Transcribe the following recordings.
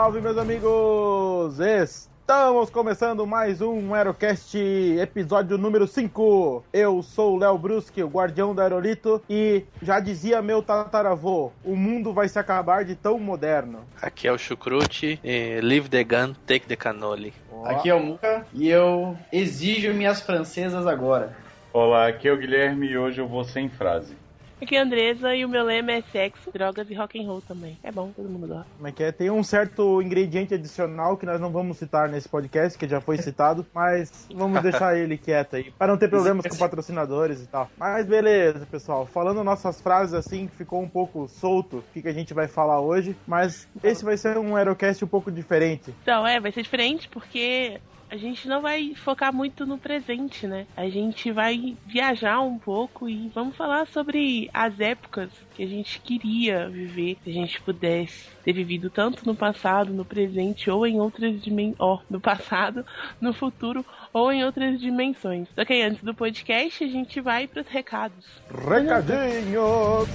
Salve, meus amigos! Estamos começando mais um Aerocast, episódio número 5. Eu sou o Léo Bruschi, o guardião do aerolito, e já dizia meu tataravô, o mundo vai se acabar de tão moderno. Aqui é o Chucrute, leave the gun, take the cannoli. Aqui é o Muca, e eu exijo minhas francesas agora. Olá, aqui é o Guilherme e hoje eu vou sem frase. Aqui é a Andresa e o meu lema é sexo, drogas e rock and roll também. É bom, todo mundo gosta. Como é que é? Tem um certo ingrediente adicional que nós não vamos citar nesse podcast, que já foi citado, mas vamos deixar ele quieto aí, para não ter problemas com patrocinadores e tal. Mas beleza, pessoal. Falando nossas frases assim, ficou um pouco solto o que, que a gente vai falar hoje, mas esse vai ser um Aerocast um pouco diferente. Então, é, vai ser diferente porque a gente não vai focar muito no presente, né? A gente vai viajar um pouco e vamos falar sobre as épocas que a gente queria viver, se a gente pudesse ter vivido tanto no passado, no presente ou em outras dimensões, ó, no passado, no futuro ou em outras dimensões. Ok, antes do podcast a gente vai para os recados. Recadinhos!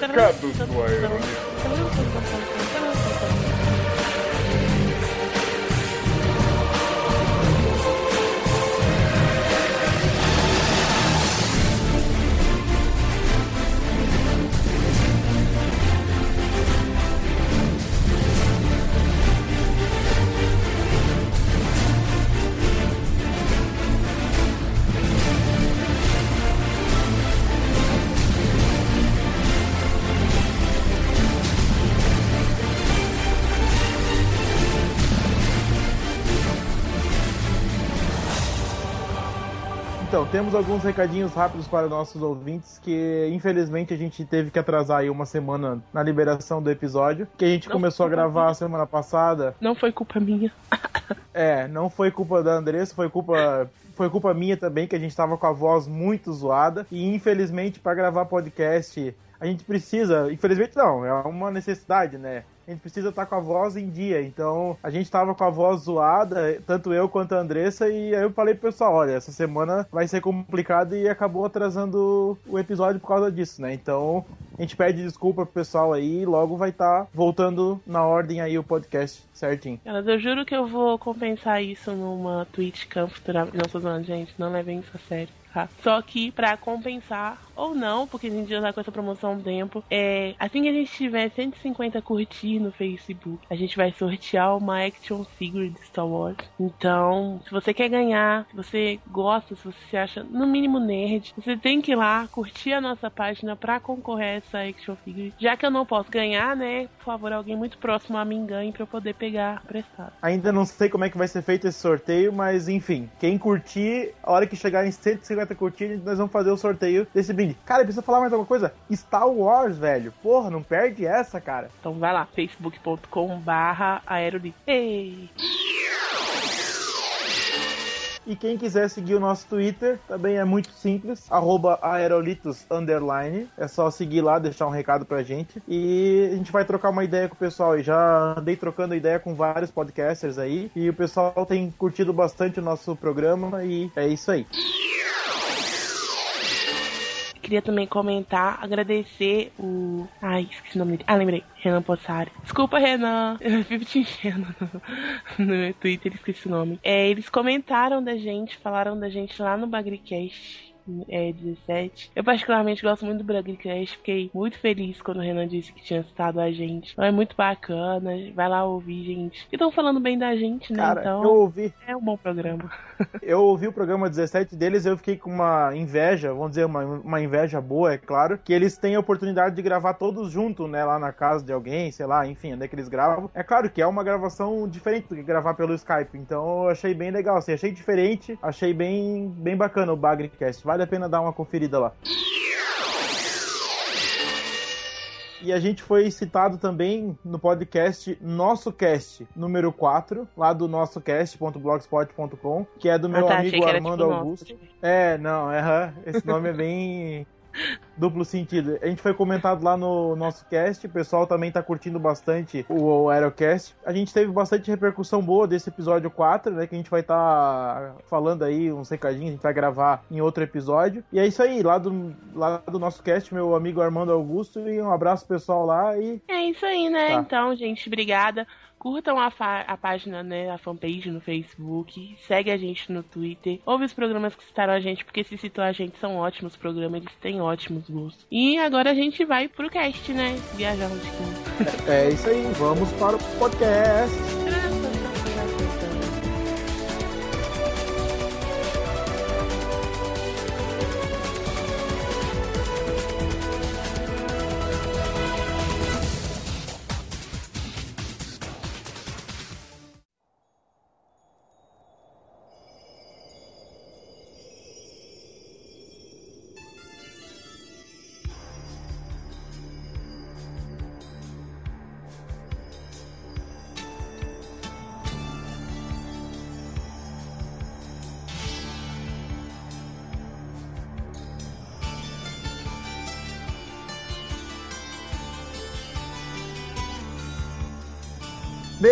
Recados do temos alguns recadinhos rápidos para nossos ouvintes que infelizmente a gente teve que atrasar aí uma semana na liberação do episódio, que a gente Não começou a gravar a semana passada. Não foi culpa minha. É, não foi culpa da Andressa, foi culpa foi culpa minha também que a gente tava com a voz muito zoada e infelizmente para gravar podcast a gente precisa, infelizmente não, é uma necessidade, né? A gente precisa estar com a voz em dia, então a gente tava com a voz zoada, tanto eu quanto a Andressa, e aí eu falei pro pessoal, olha, essa semana vai ser complicado e acabou atrasando o episódio por causa disso, né? Então a gente pede desculpa pro pessoal aí e logo vai estar voltando na ordem aí o podcast certinho. Eu juro que eu vou compensar isso numa Twitch Camp futuramente. Não, tô zoando, gente. Não levem isso a sério. Tá? Só que pra compensar, ou não, porque a gente já tá com essa promoção há um tempo, é, assim que a gente tiver 150 curtir no Facebook, a gente vai sortear uma Action Figure de Star Wars. Então, se você quer ganhar, se você gosta, se você se acha no mínimo nerd, você tem que ir lá curtir a nossa página pra concorrer a essa Action Figure. Já que eu não posso ganhar, né? Por favor, alguém muito próximo a mim ganhe pra eu poder pegar prestado. Ainda não sei como é que vai ser feito esse sorteio, mas enfim, quem curtir, a hora que chegar em 150 curtidas, nós vamos fazer o sorteio desse brinde. Cara, precisa falar mais alguma coisa? Star Wars, velho. Porra, não perde essa, cara. Então vai lá, facebook.com barra. Ei! E quem quiser seguir o nosso Twitter, também é muito simples, arroba aerolitos underline. É só seguir lá, deixar um recado pra gente. E a gente vai trocar uma ideia com o pessoal. E já andei trocando ideia com vários podcasters aí. E o pessoal tem curtido bastante o nosso programa. E é isso aí. Queria também comentar, agradecer o. Ai, esqueci o nome dele. Ah, lembrei. Renan Possari. Desculpa, Renan. Eu vivo te enchendo no, no Twitter, esqueci o nome. É, eles comentaram da gente, falaram da gente lá no Bagricast é, 17. Eu particularmente gosto muito do Bragcast, fiquei muito feliz quando o Renan disse que tinha citado a gente. Então é muito bacana, vai lá ouvir, gente. E estão falando bem da gente, né? Cara, então eu ouvi. é um bom programa. Eu ouvi o programa 17 deles eu fiquei com uma inveja, vamos dizer, uma, uma inveja boa, é claro, que eles têm a oportunidade de gravar todos juntos, né, lá na casa de alguém, sei lá, enfim, onde é que eles gravam. É claro que é uma gravação diferente do que gravar pelo Skype, então eu achei bem legal, assim, achei diferente, achei bem, bem bacana o Bagrecast. Vale a pena dar uma conferida lá. E a gente foi citado também no podcast Nosso Cast, número 4, lá do nossocast.blogspot.com, que é do meu Ah, tá, amigo Armando tipo nosso. Augusto. É, não, é, esse nome é bem duplo sentido. A gente foi comentado lá no nosso cast, o pessoal também tá curtindo bastante o, o Aerocast. A gente teve bastante repercussão boa desse episódio 4, né? Que a gente vai estar tá falando aí uns recadinhos, a gente vai gravar em outro episódio. E é isso aí, lá do, lá do nosso cast, meu amigo Armando Augusto, e um abraço pessoal lá e. É isso aí, né? Tá. Então, gente, obrigada. Curtam a, a página, né? A fanpage no Facebook. Segue a gente no Twitter. Ouve os programas que citaram a gente, porque se citou a gente, são ótimos programas, eles têm ótimos gostos. E agora a gente vai pro cast, né? Viajar um pouquinho. É isso aí, vamos para o podcast.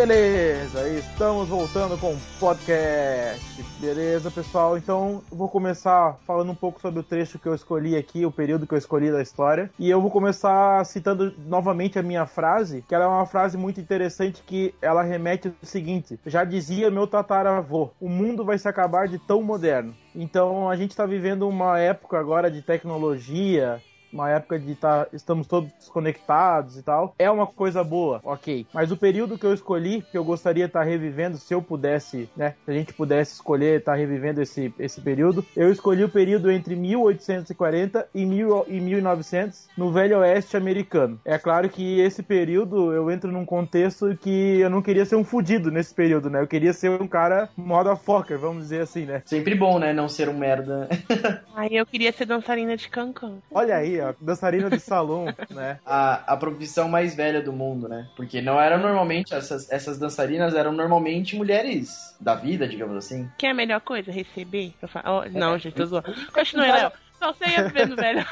Beleza, estamos voltando com o podcast. Beleza, pessoal? Então, vou começar falando um pouco sobre o trecho que eu escolhi aqui, o período que eu escolhi da história. E eu vou começar citando novamente a minha frase, que ela é uma frase muito interessante que ela remete ao seguinte: Já dizia meu tataravô, o mundo vai se acabar de tão moderno. Então, a gente está vivendo uma época agora de tecnologia, uma época de tá, estamos todos desconectados e tal, é uma coisa boa, ok. Mas o período que eu escolhi, que eu gostaria de estar revivendo, se eu pudesse, né, se a gente pudesse escolher estar revivendo esse, esse período, eu escolhi o período entre 1840 e, mil, e 1900 no Velho Oeste americano. É claro que esse período eu entro num contexto que eu não queria ser um fudido nesse período, né? Eu queria ser um cara motherfucker, vamos dizer assim, né? Sempre bom, né? Não ser um merda. Aí eu queria ser dançarina de cancan. Olha aí, ó, dançarina de salão, né? A, a profissão mais velha do mundo, né? Porque não eram normalmente, essas, essas dançarinas eram normalmente mulheres da vida, digamos assim. Que é a melhor coisa? Receber? Oh, não, gente, eu zoando. Continue, Léo. Só sei a ver no velho.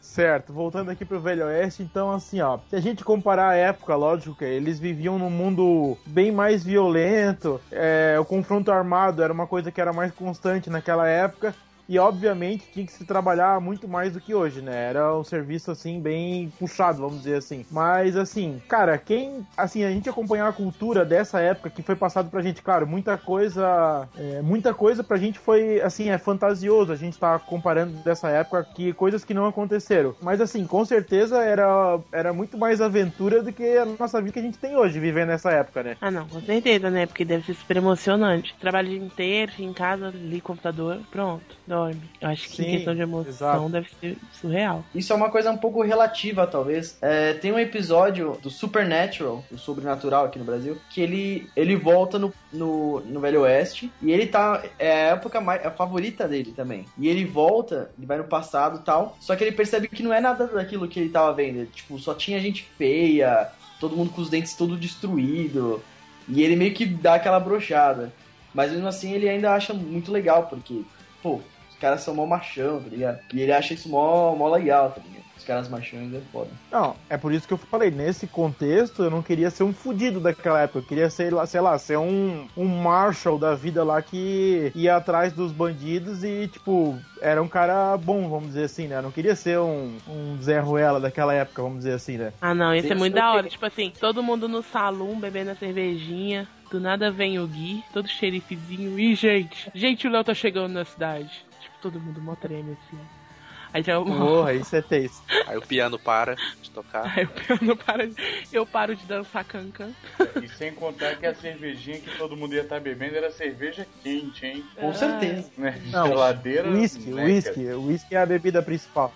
Certo, voltando aqui pro Velho Oeste, então assim, ó, se a gente comparar a época, lógico que eles viviam num mundo bem mais violento, é, o confronto armado era uma coisa que era mais constante naquela época. E obviamente tinha que se trabalhar muito mais do que hoje, né? Era um serviço assim bem puxado, vamos dizer assim. Mas assim, cara, quem assim a gente acompanhar a cultura dessa época que foi passado pra gente, claro, muita coisa, é, muita coisa pra gente foi assim é fantasioso. A gente tá comparando dessa época que coisas que não aconteceram. Mas assim, com certeza era era muito mais aventura do que a nossa vida que a gente tem hoje vivendo nessa época, né? Ah, não, com certeza, né? Porque deve ser super emocionante. Trabalho o dia inteiro, em casa, o computador, pronto, dorme. Eu acho que Sim, em questão de emoção exato. deve ser surreal. Isso é uma coisa um pouco relativa, talvez. É, tem um episódio do Supernatural, do Sobrenatural aqui no Brasil, que ele, ele volta no, no, no Velho Oeste e ele tá. É a época mais, é a favorita dele também. E ele volta, ele vai no passado e tal, só que ele percebe que não é nada daquilo que ele tava vendo. Tipo, só tinha gente feia, todo mundo com os dentes todo destruído. E ele meio que dá aquela brochada. Mas mesmo assim ele ainda acha muito legal, porque, pô, caras são mó machão, tá ligado? E ele acha isso mó, mó legal, tá ligado? Os caras machões é foda. Não, é por isso que eu falei, nesse contexto eu não queria ser um fudido daquela época, eu queria ser, lá, sei lá, ser um, um Marshall da vida lá que ia atrás dos bandidos e, tipo, era um cara bom, vamos dizer assim, né? Eu não queria ser um, um Zé Ruela daquela época, vamos dizer assim, né? Ah, não, isso é muito da hora. Tipo assim, todo mundo no salão bebendo a cervejinha. Do nada vem o Gui, todo xerifezinho. Ih, gente, gente, o Léo tá chegando na cidade. Todo mundo mó treme assim. Aí já Porra, isso é texto. Aí o piano para de tocar. Aí eu não paro, eu paro de dançar cancan. E sem contar que a cervejinha que todo mundo ia estar bebendo era cerveja quente, hein? Com Ah. certeza. Né? Não, Geladeira. Whisky, né, whisky, whisky é a bebida principal.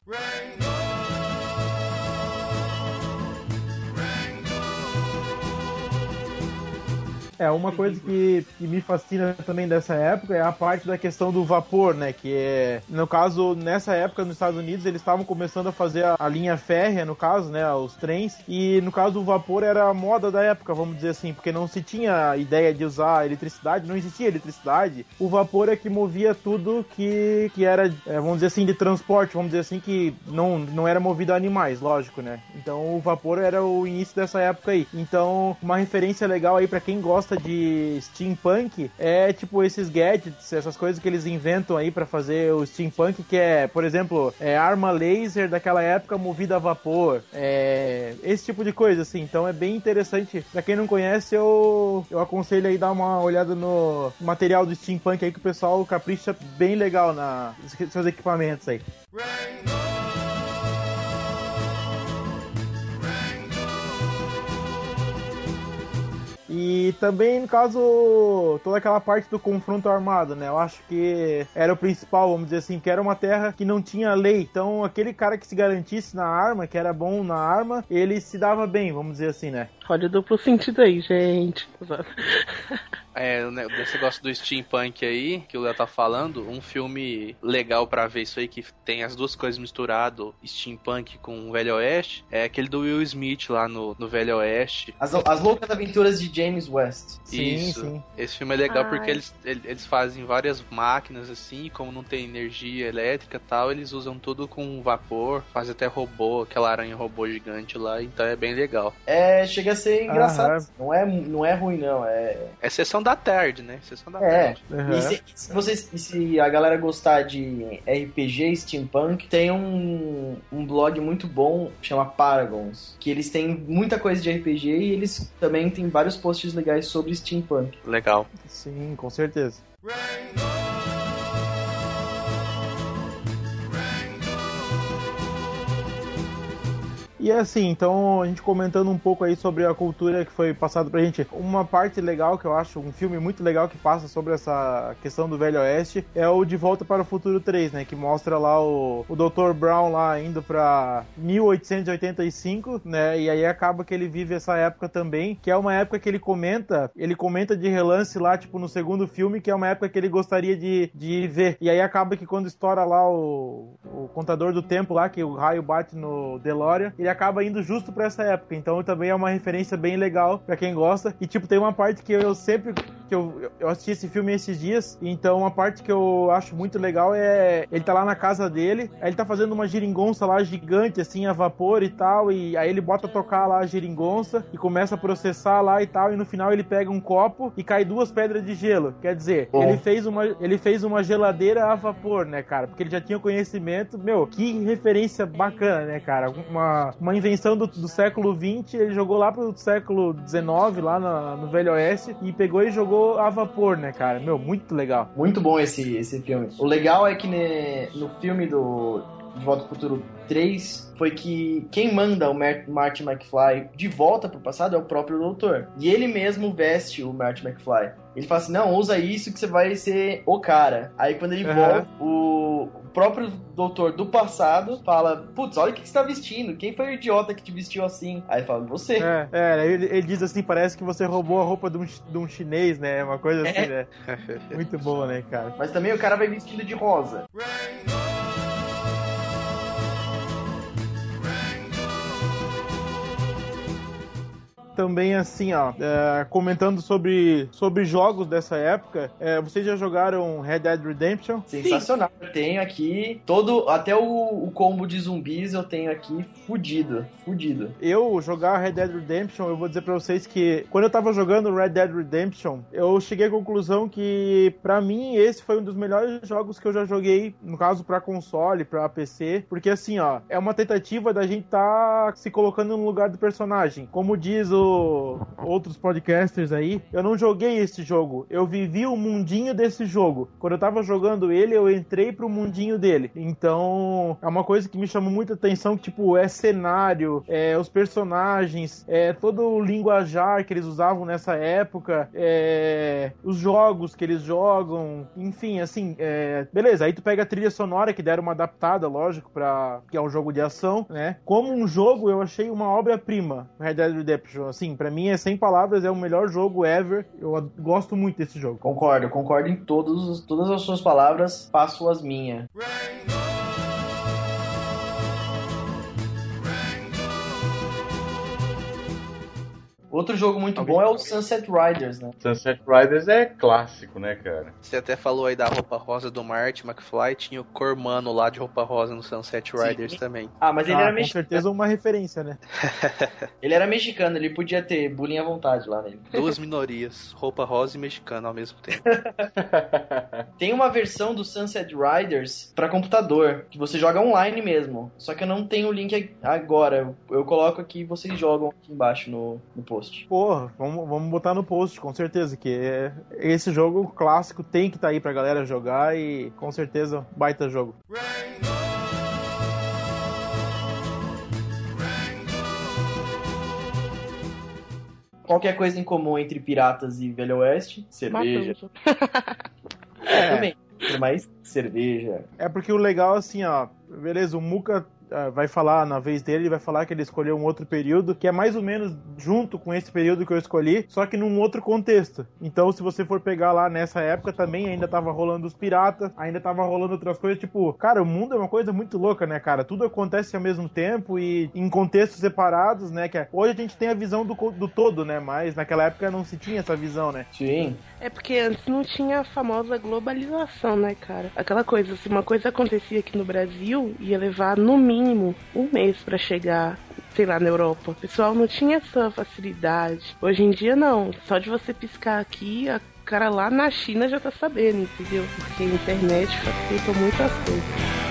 É, uma coisa que, que me fascina também dessa época é a parte da questão do vapor, né? Que é, no caso, nessa época nos Estados Unidos, eles estavam começando a fazer a, a linha férrea, no caso, né? Os trens. E no caso, o vapor era a moda da época, vamos dizer assim, porque não se tinha ideia de usar eletricidade, não existia eletricidade. O vapor é que movia tudo que, que era, é, vamos dizer assim, de transporte, vamos dizer assim, que não, não era movido a animais, lógico, né? Então o vapor era o início dessa época aí. Então, uma referência legal aí para quem gosta de steampunk é tipo esses gadgets, essas coisas que eles inventam aí para fazer o steampunk, que é, por exemplo, é arma laser daquela época movida a vapor, é, esse tipo de coisa, assim. Então é bem interessante. Pra quem não conhece, eu, eu aconselho aí dar uma olhada no material do steampunk aí que o pessoal capricha bem legal na seus equipamentos aí. E também, no caso, toda aquela parte do confronto armado, né? Eu acho que era o principal, vamos dizer assim, que era uma terra que não tinha lei. Então, aquele cara que se garantisse na arma, que era bom na arma, ele se dava bem, vamos dizer assim, né? Olha o duplo sentido aí, gente. É, desse negócio do steampunk aí, que o Léo tá falando, um filme legal para ver isso aí, que tem as duas coisas misturado, steampunk com o Velho Oeste, é aquele do Will Smith lá no, no Velho Oeste. As, as Loucas Aventuras de James West. Sim, isso. Sim. Esse filme é legal Ai. porque eles, eles fazem várias máquinas assim, e como não tem energia elétrica e tal, eles usam tudo com vapor, fazem até robô, aquela aranha robô gigante lá, então é bem legal. É, chega a ser engraçado. Não é, não é ruim, não. É. É sessão da tarde, né? Sessão da é. tarde. Uhum. E se, se, vocês, se a galera gostar de RPG Steampunk, tem um, um blog muito bom, chama Paragons, que eles têm muita coisa de RPG e eles também têm vários posts legais sobre Steampunk. Legal. Sim, com certeza. E é assim, então a gente comentando um pouco aí sobre a cultura que foi passada pra gente, uma parte legal que eu acho, um filme muito legal que passa sobre essa questão do Velho Oeste é o De Volta para o Futuro 3, né? Que mostra lá o, o Dr. Brown lá indo pra 1885, né? E aí acaba que ele vive essa época também, que é uma época que ele comenta, ele comenta de relance lá, tipo, no segundo filme, que é uma época que ele gostaria de, de ver. E aí acaba que quando estoura lá o, o contador do tempo lá, que o raio bate no DeLorean, ele acaba indo justo para essa época. Então também é uma referência bem legal para quem gosta. E tipo, tem uma parte que eu sempre que eu, eu assisti esse filme esses dias, então uma parte que eu acho muito legal é ele tá lá na casa dele, aí ele tá fazendo uma geringonça lá gigante assim a vapor e tal, e aí ele bota a tocar lá a geringonça e começa a processar lá e tal, e no final ele pega um copo e cai duas pedras de gelo. Quer dizer, oh. ele fez uma ele fez uma geladeira a vapor, né, cara? Porque ele já tinha conhecimento. Meu, que referência bacana, né, cara? Uma uma invenção do, do século 20, ele jogou lá pro século 19, lá no Velho Oeste, e pegou e jogou a vapor, né, cara? Meu, muito legal. Muito bom esse, esse filme. O legal é que ne, no filme do De Volta ao Futuro 3 foi que quem manda o Marty McFly de volta pro passado é o próprio doutor. E ele mesmo veste o Marty McFly. Ele fala assim: não, usa isso que você vai ser o cara. Aí quando ele uhum. volta, o próprio doutor do passado fala: Putz, olha o que você tá vestindo. Quem foi o idiota que te vestiu assim? Aí fala: Você. É, é ele, ele, diz assim: parece que você roubou a roupa de um, de um chinês, né? Uma coisa assim, é. né? Muito boa, né, cara? Mas também o cara vai vestido de rosa. Também assim, ó, é, comentando sobre, sobre jogos dessa época. É, vocês já jogaram Red Dead Redemption? Sensacional. Sim. Eu tenho aqui todo, até o, o, combo de zumbis eu tenho aqui fudido, fudido. Eu jogar Red Dead Redemption, eu vou dizer para vocês que quando eu tava jogando Red Dead Redemption, eu cheguei à conclusão que para mim esse foi um dos melhores jogos que eu já joguei, no caso para console, para PC, porque assim, ó, é uma tentativa da gente tá se colocando no lugar do personagem. Como diz o outros podcasters aí, eu não joguei esse jogo. Eu vivi o mundinho desse jogo. Quando eu tava jogando ele, eu entrei pro mundinho dele. Então, é uma coisa que me chamou muita atenção, que, tipo, é cenário, é os personagens, é todo o linguajar que eles usavam nessa época, é os jogos que eles jogam, enfim, assim, é... beleza, aí tu pega a trilha sonora que deram uma adaptada, lógico, para que é um jogo de ação, né? Como um jogo, eu achei uma obra-prima, Red Dead Redemption, assim, pra mim é sem palavras, é o melhor jogo ever. Eu gosto muito desse jogo. Concordo, concordo em todos, os- todas as suas palavras, passo as minhas. Outro jogo muito bom é o Sunset Riders, né? Sunset Riders é clássico, né, cara? Você até falou aí da roupa rosa do Marty McFly, tinha o Cormano lá de roupa rosa no Sunset Riders Sim. também. Ah, mas ele Ah, era com mexicano. certeza uma referência, né? Ele era mexicano, ele podia ter bullying à vontade lá nele. Duas minorias, roupa rosa e mexicana ao mesmo tempo. Tem uma versão do Sunset Riders pra computador, que você joga online mesmo. Só que eu não tenho o link agora. Eu, eu coloco aqui e vocês jogam aqui embaixo no, no post. Porra, vamos, vamos botar no post, com certeza, que é- esse jogo clássico tem que estar aí pra galera jogar e com certeza baita jogo. Qualquer coisa em comum entre piratas e Velho Oeste? Cerveja. É. Também. Mas cerveja. É porque o legal, assim, ó, beleza, o Muka ah, vai falar na vez dele, ele vai falar que ele escolheu um outro período, que é mais ou menos junto com esse período que eu escolhi, só que num outro contexto. Então, se você for pegar lá nessa época também, ainda tava rolando os piratas, ainda tava rolando outras coisas, tipo, cara, o mundo é uma coisa muito louca, né, cara? Tudo acontece ao mesmo tempo e em contextos separados, né? Que é- hoje a gente tem a visão do, do todo, né? Mas naquela época não se tinha essa visão, né? Sim. É porque antes não tinha a famosa globalização, né, cara? Aquela coisa, se uma coisa acontecia aqui no Brasil, ia levar no mínimo um mês pra chegar, sei lá, na Europa. O pessoal não tinha essa facilidade. Hoje em dia, não. Só de você piscar aqui, a cara lá na China já tá sabendo, entendeu? Porque a internet facilitou muitas coisas.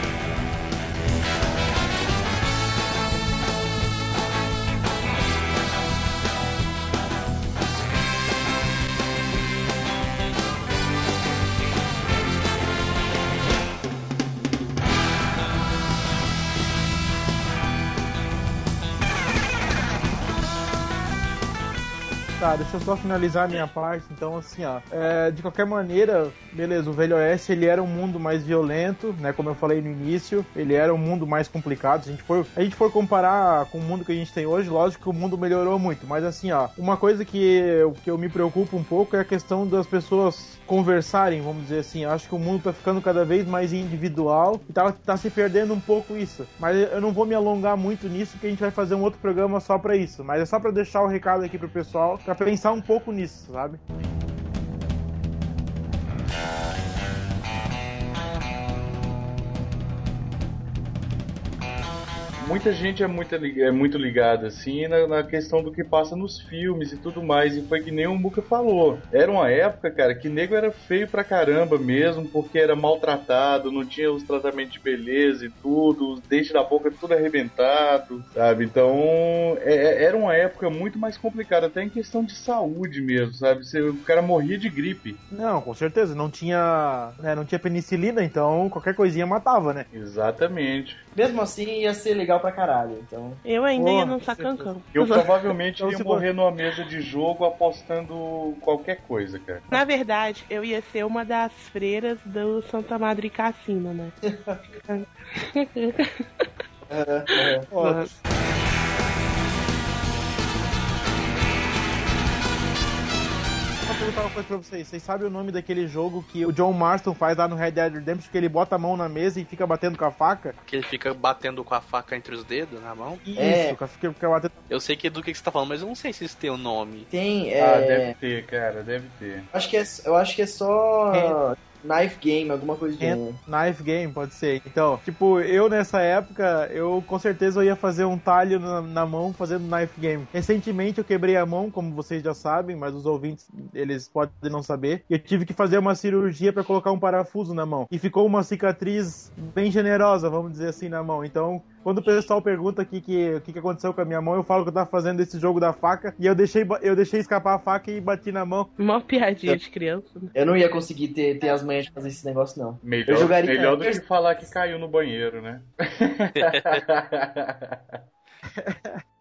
Deixa eu só finalizar a minha parte. Então, assim, ó. é, de qualquer maneira, beleza, o Velho Oeste ele era um mundo mais violento, né? Como eu falei no início, ele era um mundo mais complicado. Se a gente for, a gente for comparar com o mundo que a gente tem hoje, lógico que o mundo melhorou muito. Mas assim, ó, uma coisa que que eu me preocupo um pouco é a questão das pessoas conversarem, vamos dizer assim. Acho que o mundo tá ficando cada vez mais individual e tá, tá se perdendo um pouco isso. Mas eu não vou me alongar muito nisso, porque a gente vai fazer um outro programa só pra isso. Mas é só pra deixar o recado aqui pro pessoal, pra pensar um pouco nisso, sabe? Muita gente é muito, é muito ligada assim na, na questão do que passa nos filmes e tudo mais. E foi que nem o Muca falou. Era uma época, cara, que nego era feio pra caramba mesmo, porque era maltratado, não tinha os tratamentos de beleza e tudo, os dentes da boca tudo arrebentado, sabe? Então é- é- era uma época muito mais complicada, até em questão de saúde mesmo, sabe? Você- o cara morria de gripe. Não, com certeza. Não tinha, né, não tinha penicilina, então qualquer coisinha matava, né? Exatamente. Mesmo assim, ia ser legal pra caralho. Então, Eu ainda ia Porra, no com certeza. sacancão. Eu provavelmente ia morrer numa mesa de jogo apostando qualquer coisa, cara. Na verdade, eu ia ser uma das freiras do Santa Madre Cassino, né? Ó, Só perguntar uma coisa pra vocês. Vocês sabem o nome daquele jogo que o John Marston faz lá no Red Dead Redemption, que ele bota a mão na mesa e fica batendo com a faca? Que ele fica batendo com a faca entre os dedos na mão. Isso, É. fica, fica batendo. Eu sei que é do que que você tá falando, mas eu não sei se isso tem o nome. tem. Ah, É, deve ter, cara, deve ter. acho que é, eu acho que é só Knife Game, alguma coisa gênero. Knife Game, pode ser. Então, tipo, eu nessa época, eu com certeza eu ia fazer um talho na, na mão fazendo Knife Game. Recentemente eu quebrei a mão, como vocês já sabem, mas os ouvintes, eles podem não saber. E eu tive que fazer uma cirurgia pra colocar um parafuso na mão. E ficou uma cicatriz bem generosa, vamos dizer assim, na mão. Então, quando o pessoal pergunta aqui que o que, que aconteceu com a minha mão, eu falo que eu tava fazendo esse jogo da faca e eu deixei, eu deixei escapar a faca e bati na mão. Uma piadinha de criança. né? Eu não ia conseguir ter, ter as manhas de fazer esse negócio, não. Melhor, Eu jogaria- melhor do que falar que caiu no banheiro, né?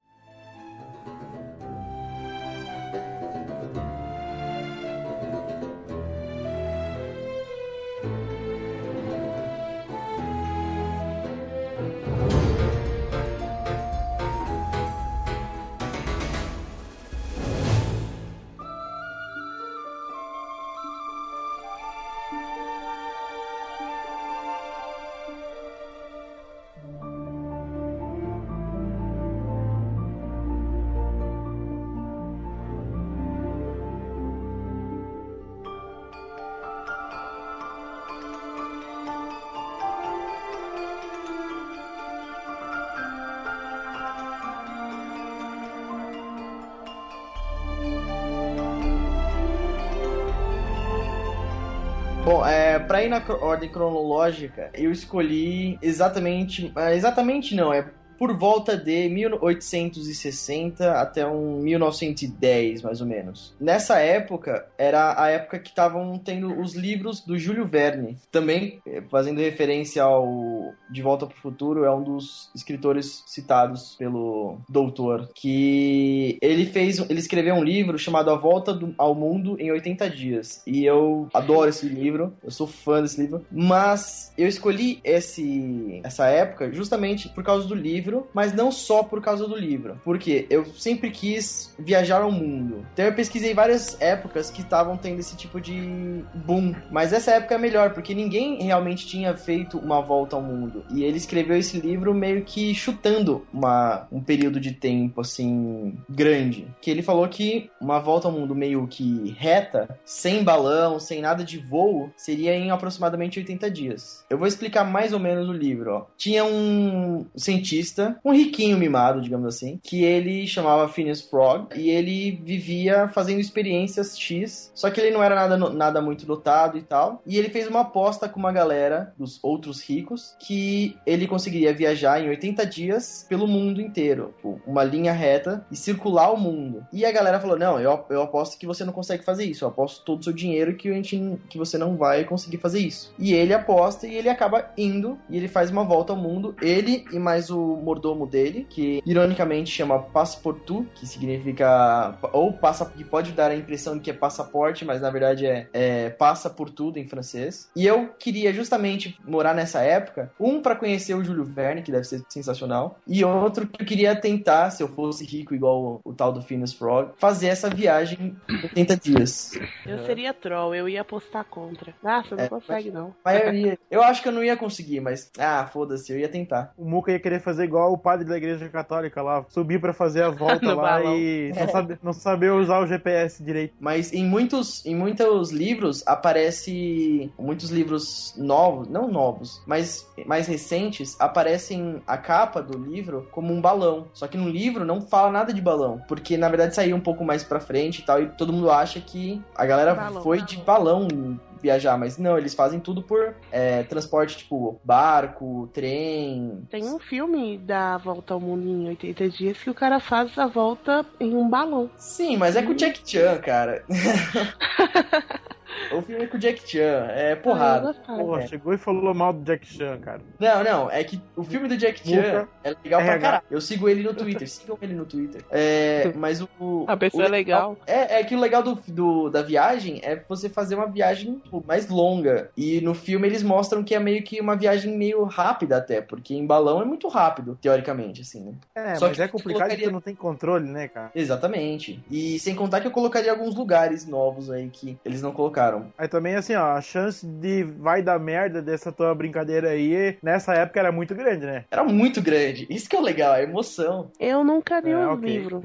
na ordem cronológica, eu escolhi exatamente. é, Exatamente não, é por volta de 1860 até um 1910, mais ou menos. Nessa época, era a época que estavam tendo os livros do Júlio Verne. Também, eh, fazendo referência ao De Volta para o Futuro, é um dos escritores citados pelo doutor, que ele fez, ele escreveu um livro chamado A Volta do- ao Mundo em 80 Dias. E eu adoro esse livro, eu sou fã desse livro, mas eu escolhi esse, essa época justamente por causa do livro, mas não só por causa do livro. Porque eu sempre quis viajar ao mundo. Então eu pesquisei várias épocas que estavam tendo esse tipo de boom. Mas essa época é melhor, porque ninguém realmente tinha feito uma volta ao mundo. E ele escreveu esse livro meio que chutando uma, um período de tempo, assim, grande. Que ele falou que uma volta ao mundo meio que reta, sem balão, sem nada de voo, seria em aproximadamente 80 dias. Eu vou explicar mais ou menos o livro, ó. Tinha um cientista, um riquinho mimado, digamos assim, que ele chamava Phineas Frog e ele vivia fazendo experiências X, só que ele não era nada, nada muito dotado e tal. E ele fez uma aposta com uma galera dos outros ricos que ele conseguiria viajar em 80 dias pelo mundo inteiro, tipo, uma linha reta e circular o mundo. E a galera falou: "Não, eu, eu aposto que você não consegue fazer isso. Eu aposto todo o seu dinheiro que a gente que você não vai conseguir fazer isso". E ele aposta e ele acaba indo e ele faz uma volta ao mundo, ele e mais o mordomo dele, que ironicamente chama Passeportu, que significa ou passa que pode dar a impressão de que é passaporte, mas na verdade é, é passa por tudo em francês. E eu queria justamente morar nessa época, um para conhecer o Júlio Verne, que deve ser sensacional, e outro que eu queria tentar, se eu fosse rico igual o, o tal do Phineas Frog, fazer essa viagem em 80 dias. Eu seria troll, eu ia apostar contra. Nossa, não É, consegue não. Maioria, eu acho que eu não ia conseguir, mas ah, foda-se, eu ia tentar. O Muca ia querer fazer igual o padre da igreja católica lá, subir pra fazer a volta lá balão. e não saber, não saber usar o GPS direito. Mas em muitos, em muitos livros aparece muitos livros novos, não novos, mas mais recentes, aparecem a capa do livro como um balão. Só que no livro não fala nada de balão, porque na verdade saiu um pouco mais pra frente e tal, e todo mundo acha que a galera Balão, foi balão. de balão viajar, mas não, eles fazem tudo por é, transporte tipo barco, trem. Tem um filme da Volta ao Mundo em 80 dias que o cara faz a volta em um balão. Sim, mas é com o Jack Chan, cara. o filme é com o Jack Chan, é porrada. Porra, é. chegou e falou mal do Jack Chan, cara. Não, não, é que o filme do Jack Chan é legal pra caralho. Eu sigo ele no Twitter, sigam ele no Twitter. É, mas o. A pessoa o é legal. É, é que o legal do, do- da viagem é você fazer uma viagem tipo, mais longa. E no filme eles mostram que é meio que uma viagem meio rápida até, porque em balão é muito rápido, teoricamente, assim, né? É, Só mas que é complicado colocaria- que tu não tem controle, né, cara? Exatamente. E sem contar que eu colocaria alguns lugares novos aí que eles não colocaram. Aí também, assim, ó, a chance de vai dar merda dessa tua brincadeira aí, nessa época era muito grande, né? Era muito grande. Isso que é o legal, a emoção. Eu nunca li É, o ok. livro,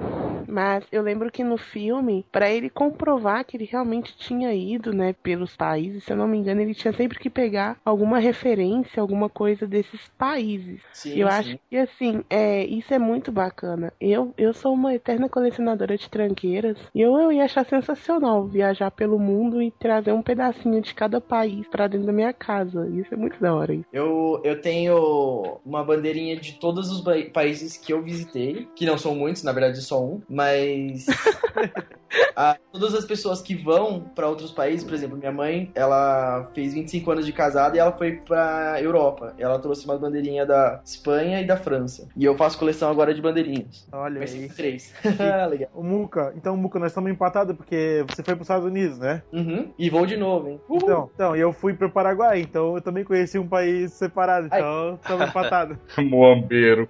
mas eu lembro que no filme, pra ele comprovar que ele realmente tinha ido, né, pelos países, se eu não me engano, ele tinha sempre que pegar alguma referência, alguma coisa desses países. Sim, eu sim. acho que assim, é, isso é muito bacana. Eu, eu sou uma eterna colecionadora de tranqueiras e eu, eu ia achar sensacional viajar pelo mundo e trazer um pedacinho de cada país pra dentro da minha casa. Isso é muito da hora. Isso. Eu, eu tenho uma bandeirinha de todos os países que eu visitei, que não são muitos, na verdade só um, mas a- todas as pessoas que vão pra outros países, por exemplo, minha mãe, ela fez 25 anos de casada e ela foi pra Europa. Ela trouxe uma bandeirinha da Espanha e da França. E eu faço coleção agora de bandeirinhas. Olha Mas aí. três. Legal. O Muca, então, Muca, nós estamos empatados porque você foi pros Estados Unidos, né? Uhum. E vou de novo, hein? Uhul. Então, então, e eu fui pro Paraguai, então eu também conheci um país separado, então estamos empatados. Moambeiro.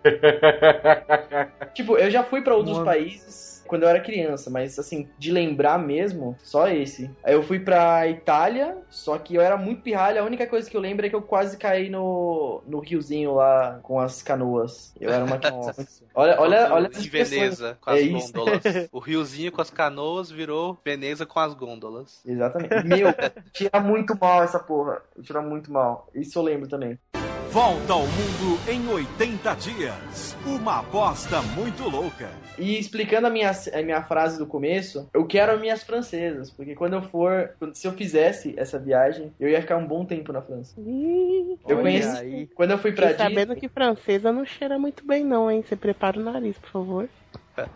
Tipo, eu já fui pra outros Mano. países quando eu era criança, mas assim, de lembrar mesmo, só esse. Aí eu fui pra Itália, só que eu era muito pirralho, a única coisa que eu lembro é que eu quase caí no, no riozinho lá com as canoas. Eu era uma criança. olha, olha, olha pessoas. Veneza, com É as isso. gôndolas. O riozinho com as canoas virou Veneza com as gôndolas. Exatamente. Meu, tira muito mal essa porra. Tira muito mal. Isso eu lembro também. Volta ao mundo em 80 dias. Uma aposta muito louca. E explicando a minha, a minha frase do começo, eu quero minhas francesas, porque quando eu for, se eu fizesse essa viagem, eu ia ficar um bom tempo na França. Ih, Eu Olha conheci, aí. quando eu fui pra Disney, sabendo que francesa não cheira muito bem, não, hein? Você prepara o nariz, por favor.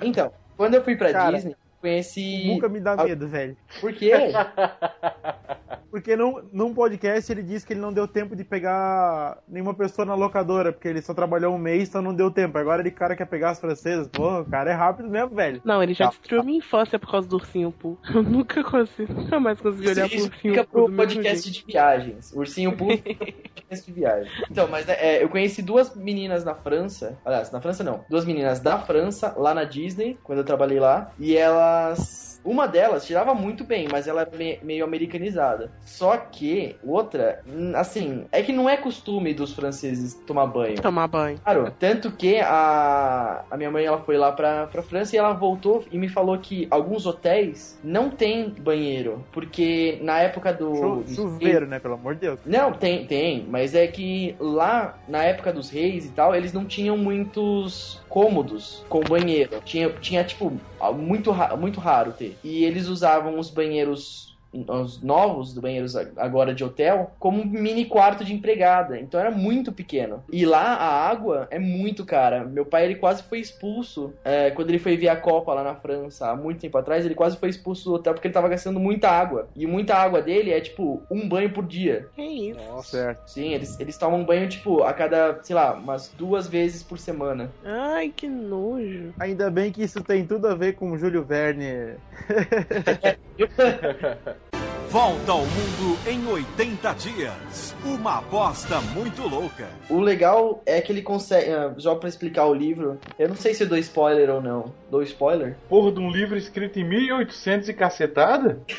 então, quando eu fui pra Cara, Disney, conheci Nunca me dá a- medo, velho. Por quê? Porque num, num podcast ele disse que ele não deu tempo de pegar nenhuma pessoa na locadora, porque ele só trabalhou um mês, então não deu tempo. Agora ele cara quer pegar as francesas. Pô, o cara é rápido mesmo, velho. Não, ele já Tá. destruiu minha infância por causa do ursinho Poo. Eu nunca consigo, nunca mais consegui olhar pro ursinho fica pro podcast de viagens. Ursinho Poo fica pro podcast de viagem. Então, mas né, é, eu conheci duas meninas na França. Aliás, na França não. Duas meninas da França, lá na Disney, quando eu trabalhei lá. E elas. Uma delas tirava muito bem, mas ela é me- meio americanizada. Só que outra, hum, assim, é que não é costume dos franceses tomar banho. Tomar banho. Claro, tanto que a, a minha mãe ela foi lá pra, pra França e ela voltou e me falou que alguns hotéis não tem banheiro, porque na época do... Chu- Chuveiro, né? Pelo amor de Deus. não, tem, tem, mas é que lá, na época dos reis e tal, eles não tinham muitos cômodos com banheiro. Tinha, tinha tipo, muito, muito raro ter. E eles usavam os banheiros os novos do banheiros agora de hotel como um mini quarto de empregada então era muito pequeno e lá a água é muito cara meu pai ele quase foi expulso é, quando ele foi ver a Copa lá na França há muito tempo atrás ele quase foi expulso do hotel porque ele tava gastando muita água e muita água dele é tipo um banho por dia Que isso? Certo. Sim, eles, eles tomam banho, tipo, a cada, sei lá, umas duas vezes por semana. Ai, que nojo. Ainda bem que isso tem tudo a ver com o Júlio Verne. Volta ao mundo em 80 dias. Uma aposta muito louca. O legal é que ele consegue, ah, só pra explicar o livro, eu não sei se eu dou spoiler ou não. Dou spoiler? Porra de um livro escrito em 1800 e cacetada?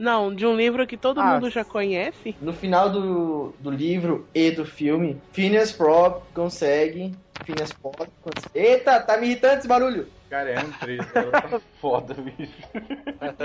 Não, de um livro que todo Ah, mundo já conhece. No final do, do livro e do filme, Phineas Frog consegue. Eita, tá me irritando esse barulho! Cara, é um 3, ela tá foda, bicho.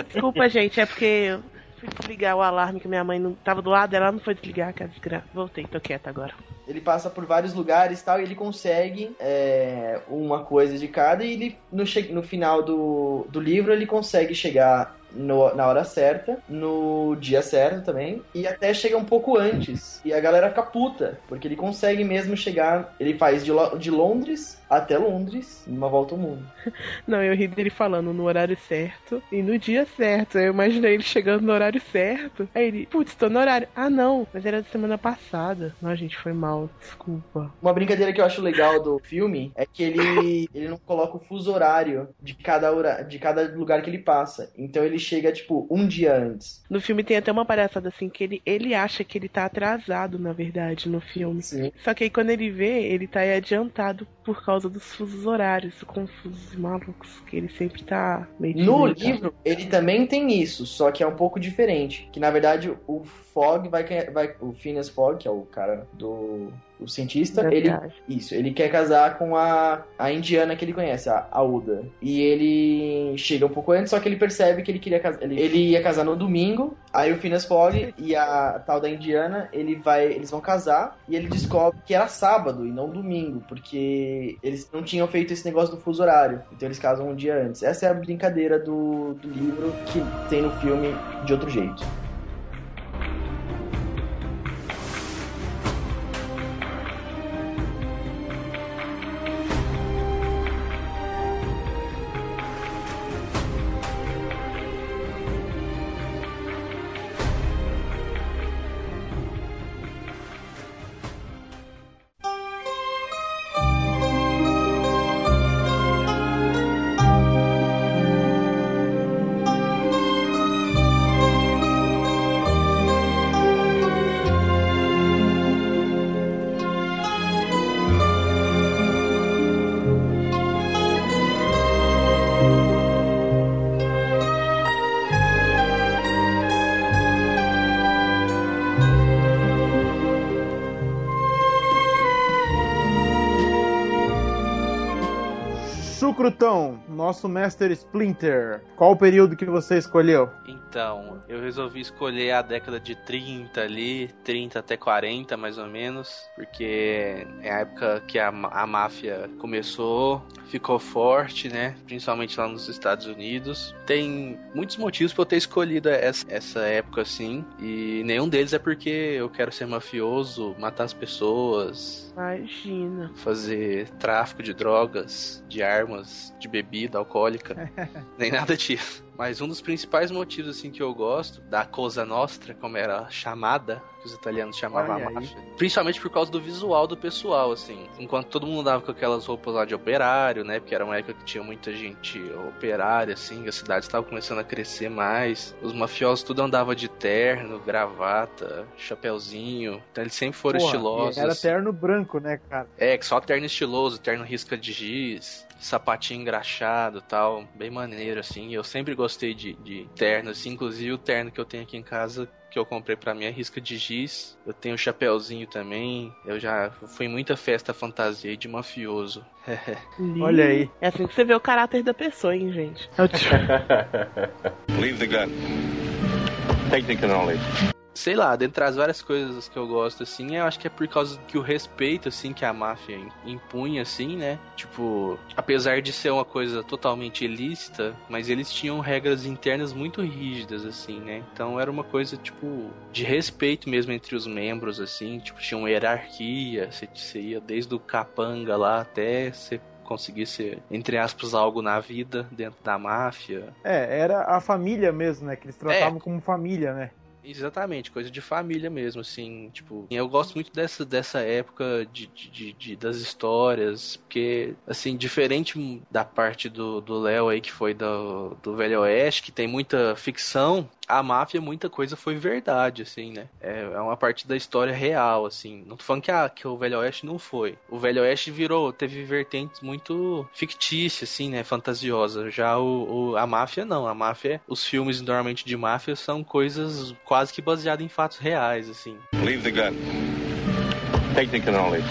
Desculpa, gente, é porque eu fui desligar o alarme que minha mãe não tava do lado, ela não foi desligar, cara, desgraça. Voltei, tô quieta agora. Ele passa por vários lugares e tal, e ele consegue é, uma coisa de cada, e ele, no, no final do, do livro, ele consegue chegar no- na hora certa, no dia certo também, e até chega um pouco antes. E a galera fica puta, porque ele consegue mesmo chegar. Ele faz de, de Londres até Londres, numa volta ao mundo. Não, eu ri dele falando no horário certo e no dia certo. Eu imaginei ele chegando no horário certo. Aí ele, putz, tô no horário. Ah, não, mas era da semana passada. Não, gente, foi mal, desculpa. Uma brincadeira que eu acho legal do filme é que ele, ele não coloca o fuso horário de cada, hora, de cada lugar que ele passa. Então ele chega, tipo, um dia antes. No filme tem até uma palhaçada assim que ele, ele acha que ele tá atrasado, na verdade, no filme. Sim. Só que aí quando ele vê, ele tá aí adiantado por causa dos fusos horários, confusos malucos, que ele sempre tá meio No desligado. livro, ele também tem isso, só que é um pouco diferente. Que na verdade o Fogg vai, vai o Phineas Fogg, que é o cara do o cientista, ele isso, ele quer casar com a, a indiana que ele conhece, a, a Uda. E ele chega um pouco antes, só que ele percebe que ele queria casar, ele, ele ia casar no domingo. Aí o Phineas Fogg e a tal da indiana, ele vai, eles vão casar e ele descobre que era sábado e não domingo, porque eles não tinham feito esse negócio do fuso horário. Então eles casam um dia antes. Essa é a brincadeira do, do livro que tem no filme de outro jeito. Crutão, nosso Master Splinter, qual o período que você escolheu? Então, eu resolvi escolher a década de 30 ali, 30 até 40 mais ou menos, porque é a época que a, a máfia começou, ficou forte, né? Principalmente lá nos Estados Unidos. Tem muitos motivos para eu ter escolhido essa, essa época assim, e nenhum deles é porque eu quero ser mafioso, matar as pessoas, Imagina. fazer tráfico de drogas, de armas, de bebida alcoólica, nem nada disso. Mas um dos principais motivos assim que eu gosto da Cosa Nostra, como era chamada, que os italianos chamavam Olha a aí. máfia, principalmente por causa do visual do pessoal, assim. Enquanto todo mundo andava com aquelas roupas lá de operário, né? Porque era uma época que tinha muita gente operária, assim, a cidade estava começando a crescer mais. Os mafiosos tudo andava de terno, gravata, chapéuzinho. Então eles sempre foram Porra, estilosos. Era terno branco, né, cara? É, que só terno estiloso, terno risca de giz, sapatinho engraxado tal, bem maneiro, assim. Eu sempre gostei de, de terno, assim, inclusive o terno que eu tenho aqui em casa, que eu comprei pra mim é risca de giz. Eu tenho o chapéuzinho também. Eu já fui em muita festa fantasia aí de mafioso. Olha aí. É assim que você vê o caráter da pessoa, hein, gente. Leave the gun. Technical knowledge. Sei lá, dentre as várias coisas que eu gosto, assim, eu acho que é por causa que o respeito, assim, que a máfia impunha, assim, né? Tipo, apesar de ser uma coisa totalmente ilícita, mas eles tinham regras internas muito rígidas, assim, né? Então era uma coisa, tipo, de respeito mesmo entre os membros, assim, tipo, tinha uma hierarquia, você, você ia desde o capanga lá até você conseguir ser, entre aspas, algo na vida dentro da máfia. É, era a família mesmo, né? Que eles tratavam como família, né? Exatamente, coisa de família mesmo, assim, tipo, eu gosto muito dessa, dessa época de, de, de- das histórias, porque, assim, diferente da parte do do Léo aí, que foi do, do Velho Oeste, que tem muita ficção, a máfia, muita coisa foi verdade, assim, né, é, é uma parte da história real, assim, não tô falando que, a, que o Velho Oeste não foi, o Velho Oeste virou, teve vertentes muito fictícias, assim, né, fantasiosa, já o, o- a máfia não, a máfia, os filmes normalmente de máfia são coisas quase que baseadas em fatos reais, assim. Leave the gun. Technical knowledge.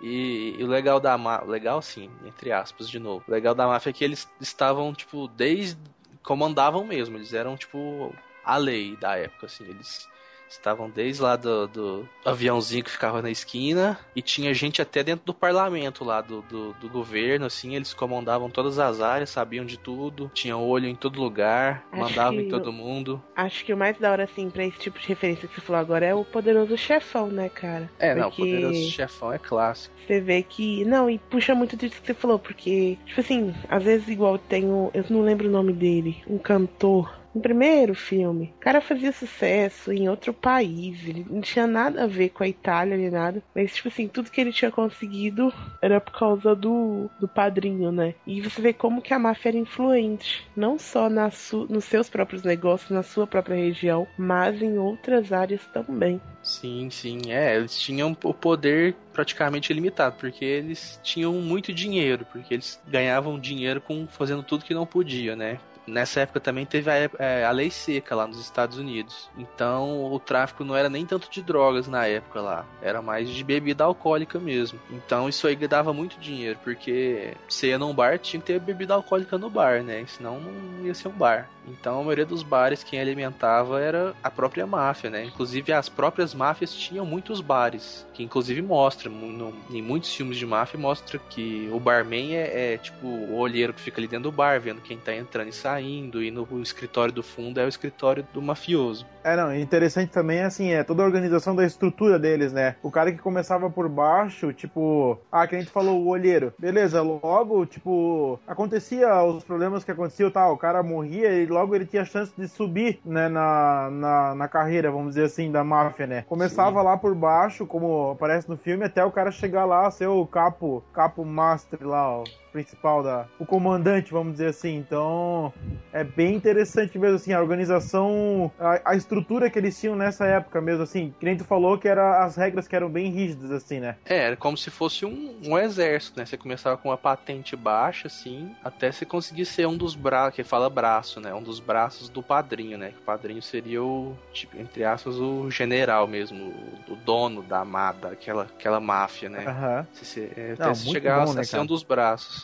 E, e o legal da máfia, legal sim, entre aspas, de novo. O legal da máfia é que eles estavam, tipo, desde. comandavam mesmo, eles eram, tipo, a lei da época, assim, eles estavam desde lá do, do aviãozinho que ficava na esquina e tinha gente até dentro do parlamento lá do, do, do governo, assim, eles comandavam todas as áreas, sabiam de tudo, tinham olho em todo lugar, Acho mandavam em todo eu- mundo. Acho que o mais da hora, assim, pra esse tipo de referência que você falou agora é o poderoso chefão, né, cara? É, não, Porque- Poderoso Chefão é clássico. Você vê que. Não, e puxa muito disso que você falou, porque, tipo assim, às vezes igual tem o. Eu não lembro o nome dele, um cantor. No primeiro filme, o cara fazia sucesso em outro país, ele não tinha nada a ver com a Itália nem nada, mas, tipo assim, tudo que ele tinha conseguido era por causa do, do padrinho, né? E você vê como que a máfia era influente, não só na su, nos seus próprios negócios, na sua própria região, mas em outras áreas também. Sim, sim, é, eles tinham o poder praticamente ilimitado, porque eles tinham muito dinheiro, porque eles ganhavam dinheiro com fazendo tudo que não podia, né? Nessa época também teve a, é, a lei seca lá nos Estados Unidos. Então o tráfico não era nem tanto de drogas na época lá, era mais de bebida alcoólica mesmo. Então isso aí dava muito dinheiro, porque você ia num bar, tinha que ter bebida alcoólica no bar, né? Senão não ia ser um bar. Então a maioria dos bares quem alimentava era a própria máfia, né? Inclusive as próprias máfias tinham muitos bares, que inclusive mostra no- em muitos filmes de máfia mostra que o barman é, é, tipo o olheiro que fica ali dentro do bar vendo quem tá entrando e saindo e no escritório do fundo é o escritório do mafioso. É, não, interessante também, assim, é toda a organização da estrutura deles, né? O cara que começava por baixo, tipo, ah, que a gente falou, o olheiro. Beleza, logo, tipo, acontecia os problemas que aconteciam, tal, o cara morria e logo ele tinha chance de subir, né, na, na, na carreira, vamos dizer assim, da máfia, né? Começava lá por baixo, como aparece no filme, até o cara chegar lá, ser o capo, capo master lá, ó principal da o comandante vamos dizer assim então é bem interessante mesmo assim a organização a, a estrutura que eles tinham nessa época mesmo assim que nem tu falou que era as regras que eram bem rígidas assim né É, era como se fosse um, um exército, né? Você começava com uma patente baixa, assim, até você conseguir ser um dos braços, que fala braço, né? Um dos braços do padrinho, né? Que o padrinho seria o, tipo, entre aspas, o general mesmo, o, o dono da amada, aquela, aquela máfia, né? Aham. Você, você- é, Não, até você muito chegar bom, a né, ser um dos braços.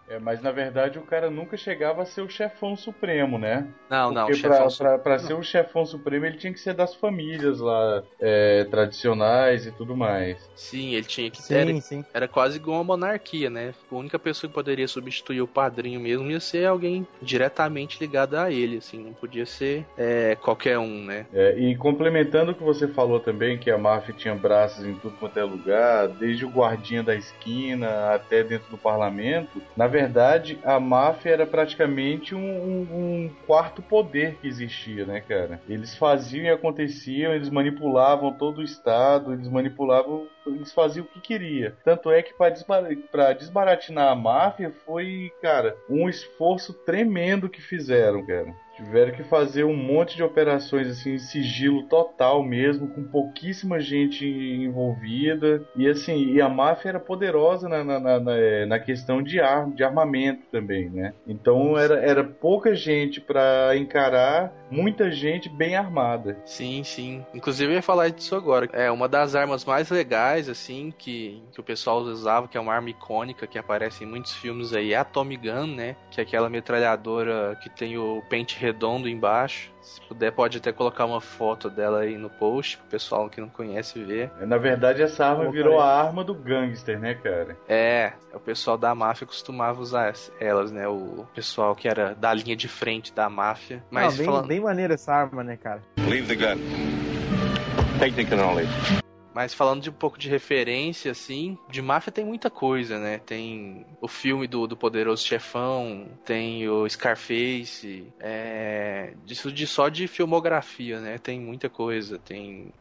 É, mas na verdade o cara nunca chegava a ser o chefão supremo, né? Não, não, Porque chefão pra, pra, pra ser o chefão supremo ele tinha que ser das famílias lá, é, tradicionais e tudo mais. Sim, ele tinha que Sim, era, sim. era quase igual uma monarquia, né? A única pessoa que poderia substituir o padrinho mesmo ia ser alguém diretamente ligado a ele, assim, não podia ser é, qualquer um, né? É, e complementando o que você falou também, que a máfia tinha braços em tudo quanto é lugar, desde o guardinha da esquina até dentro do parlamento, na verdade a máfia era praticamente um, um- um quarto poder que existia, né, cara? Eles faziam e aconteciam, eles manipulavam todo o Estado, eles manipulavam, eles faziam o que queria. Tanto é que para desbaratinar a máfia foi, cara, um esforço tremendo que fizeram, cara. Tiveram que fazer um monte de operações assim, em sigilo total mesmo, com pouquíssima gente envolvida. E assim, e a máfia era poderosa na, na, na- na- eh, questão de, ar, de armamento também, né? Então era, era pouca gente para encarar, muita gente bem armada. Sim, sim. Inclusive eu ia falar disso agora. É uma das armas mais legais, assim, que, que o pessoal usava, que é uma arma icônica que aparece em muitos filmes aí, é a Tommy Gun, né? Que é aquela metralhadora que tem o pente redondo embaixo. Se puder, pode até colocar uma foto dela aí no post, pro pessoal que não conhece ver. Na verdade, essa arma Opa, virou aí. a arma do gangster, né, cara? É, o pessoal da máfia costumava usar elas, né? O pessoal que era da linha de frente da máfia. Mas Não, bem, falando... bem maneira essa arma, né, cara? Leave the gun. Take the cannoli. Mas falando de um pouco de referência, assim, de máfia tem muita coisa, né? Tem o filme do, do Poderoso Chefão, tem o Scarface, é, disso de só de filmografia, né? Tem muita coisa, tem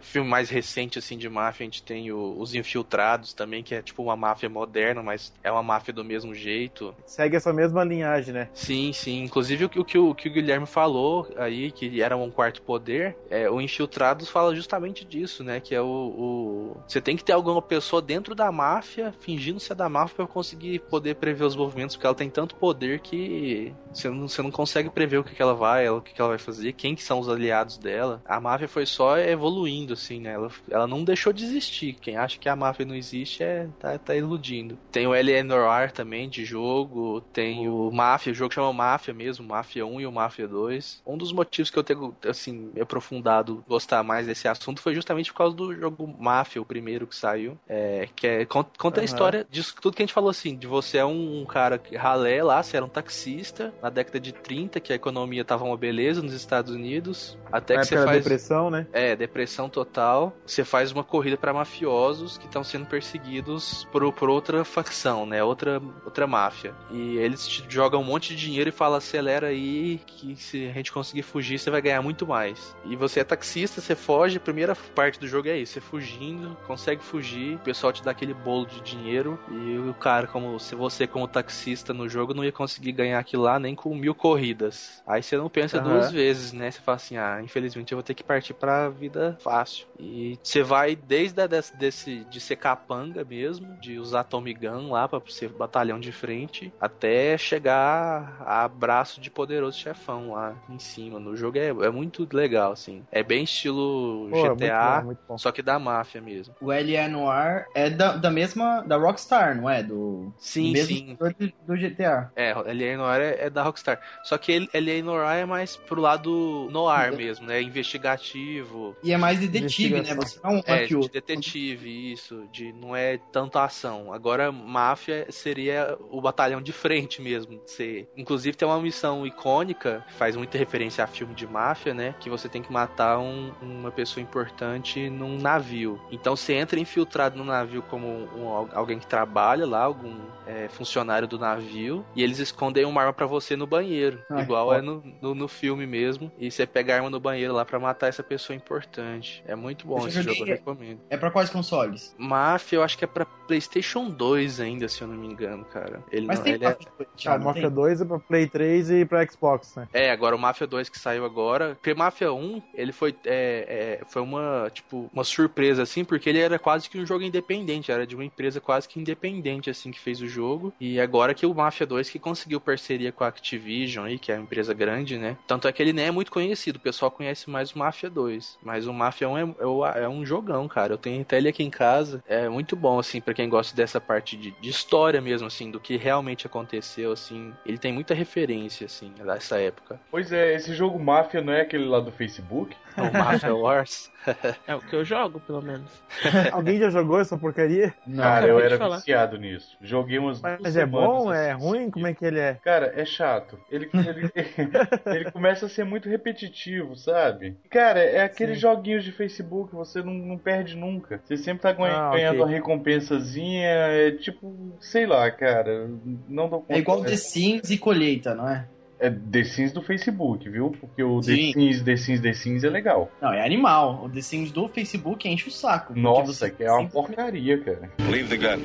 filme mais recente, assim, de máfia, a gente tem o- Os Infiltrados também, que é tipo uma máfia moderna, mas é uma máfia do mesmo jeito. Segue essa mesma linhagem, né? Sim, sim. Inclusive o que o, que o, que o Guilherme falou aí, que era um quarto poder, é, o Infiltrados fala justamente disso, né? Que é o, o- Você tem que ter alguma pessoa dentro da máfia, fingindo ser da máfia, pra conseguir poder prever os movimentos, porque ela tem tanto poder que você não, você não consegue prever o que, que ela vai, o que, que ela vai fazer, quem que são os aliados dela. A máfia foi só evoluindo, assim, né? Ela, ela não deixou de existir. Quem acha que a máfia não existe é tá, tá iludindo. Tem o Eleanor também de jogo, tem o Máfia, o jogo chama Máfia mesmo, Máfia 1 e o Máfia 2. Um dos motivos que eu tenho, assim, aprofundado, gostar mais desse assunto foi justamente por causa do jogo Máfia, o primeiro que saiu, é, que é, con- conta a Aham. história disso tudo que a gente falou, assim, de você é um, um cara que ralé lá, você era um taxista, na década de 30, que a economia tava uma beleza nos Estados Unidos, até Na que você faz... depressão, né? É, depressão total. Você faz uma corrida pra mafiosos que estão sendo perseguidos por, por outra facção, né? Outra, outra máfia. E eles te jogam um monte de dinheiro e falam: acelera aí, que se a gente conseguir fugir, você vai ganhar muito mais. E você é taxista, você foge. A primeira parte do jogo é isso: você fugindo, consegue fugir, o pessoal te dá aquele bolo de dinheiro. E o cara, como se você, como taxista no jogo, não ia conseguir ganhar aquilo lá nem com mil corridas. Aí você não pensa Aham. duas vezes, né? Você fala assim: ah, infelizmente eu vou ter que partir pra vida fácil. E você vai desde a, desse, desse de ser capanga mesmo, de usar Tommy Gun lá pra ser batalhão de frente, até chegar a braço de poderoso chefão lá em cima. No jogo é, é muito legal, assim. É bem estilo Pô, muito GTA, bom, muito bom. só que da máfia mesmo. O L.A. Noir é da, da mesma. da Rockstar, não é? Do. Sim, mesmo sim. do, do GTA. É, L.A. Noir é, é da Rockstar. Só que L.A. Noir é mais pro lado noir mesmo, né? Investigativo. E é mais detetive, né? Você não é um É, de detetive, isso. De não é tanta ação. Agora, máfia seria o batalhão de frente mesmo. de Ser. Inclusive, tem uma missão icônica, que faz muita referência a filme de máfia, né? Que você tem que matar um- uma pessoa importante num navio. Então, você entra infiltrado no navio como um- alguém que trabalha lá, algum é, funcionário do navio, e eles escondem uma arma pra você no banheiro. Ah, igual é no, no, no filme mesmo. E você pega a arma no banheiro lá pra matar essa pessoa importante. É muito bom Eu esse jogo, eu recomendo. É pra quais consoles? Máfia, eu acho que é pra PlayStation 2 ainda, se eu não me engano, cara. Ele Mas não, tem ele é... Mafia, Ah, Thiago, o Mafia tem? 2 é pra Play 3 e pra Xbox, né? É, agora o Mafia 2 que saiu agora. Porque Mafia 1, ele foi, é, é, foi uma, tipo, uma surpresa, assim, porque ele era quase que um jogo independente. Era de uma empresa quase que independente, assim, que fez o jogo. E agora que o Mafia 2 que conseguiu parceria com a Activision aí, que é uma empresa grande, né? Tanto é que ele nem é muito conhecido. O pessoal conhece mais o Mafia 2. Mas o Mafia 1 é, é é um jogão, cara. Eu tenho até ele aqui em casa. É muito bom, assim, pra quem gosta dessa parte de, de história mesmo, assim, do que realmente aconteceu, assim. Ele tem muita referência, assim, dessa época. Pois é, esse jogo Máfia não é aquele lá do Facebook? O Mafia Wars. É o que eu jogo, pelo menos. Alguém já jogou essa porcaria? Cara, eu era falar. viciado nisso. Joguei umas duas Mas é semanas, bom? É assim. ruim? Como é que ele é? Cara, é chato. Ele, ele, ele começa a ser muito repetitivo, sabe? Cara, é aqueles joguinhos de Facebook, você não, não perde nunca. Você sempre tá ganha- Ah, ganhando ok. uma recompensazinha, é tipo, sei lá, cara. Não dou conta. É igual The Sims e colheita, não é? É The Sims do Facebook, viu? Porque o The Sim. Sims, The Sims, The Sims é legal. Não, é animal. O The Sims do Facebook enche o saco. Nossa, que é uma porcaria, cara. Leave the gun.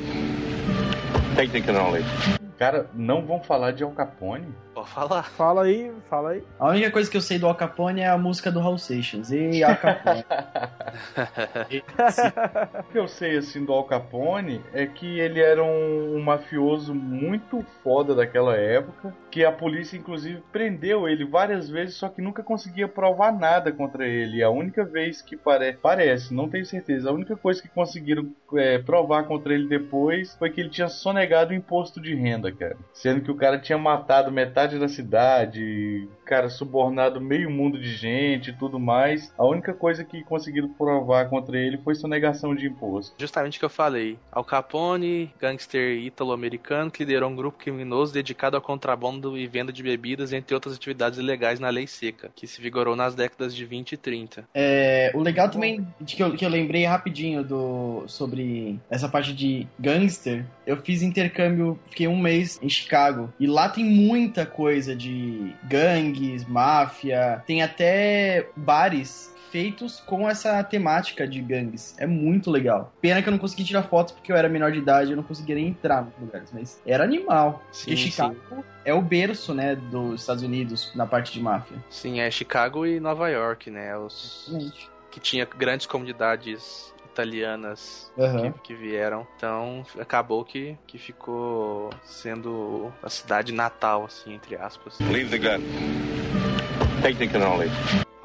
Take the cannoli. Cara, não vão falar de Al Capone? Pode falar. Fala aí, fala aí. A única coisa que eu sei do Al Capone é a música do Raul Seixas. E Al Capone. O que eu sei assim do Al Capone é que ele era um, um mafioso muito foda daquela época, que a polícia inclusive prendeu ele várias vezes, só que nunca conseguia provar nada contra ele. E a única vez que pare... parece, não tenho certeza, a única coisa que conseguiram é, provar contra ele depois foi que ele tinha sonegado o imposto de renda, cara. Sendo que o cara tinha matado metade da cidade, cara, subornado meio mundo de gente e tudo mais. A única coisa que conseguiram provar contra ele foi sonegação de imposto. Justamente o que eu falei. Al Capone, gangster ítalo-americano, que liderou um grupo criminoso dedicado ao contrabando e venda de bebidas, entre outras atividades ilegais na lei seca, que se vigorou nas décadas de 20 e 30. É, o legal também de que eu, que eu lembrei rapidinho do sobre essa parte de gangster, eu fiz intercâmbio, fiquei um mês em Chicago e lá tem muita coisa de gangues, máfia, tem até bares feitos com essa temática de gangues. É muito legal. Pena que eu não consegui tirar fotos porque eu era menor de idade, eu não conseguia nem entrar nos lugares, mas era animal. Sim, Chicago é o berço, né, dos Estados Unidos na parte de máfia. Sim, é Chicago e Nova York, né? Os que tinha grandes comunidades italianas Aham. que, que vieram. Então acabou que, que ficou sendo a cidade natal, assim, entre aspas. Leave the gun. Take the cannoli.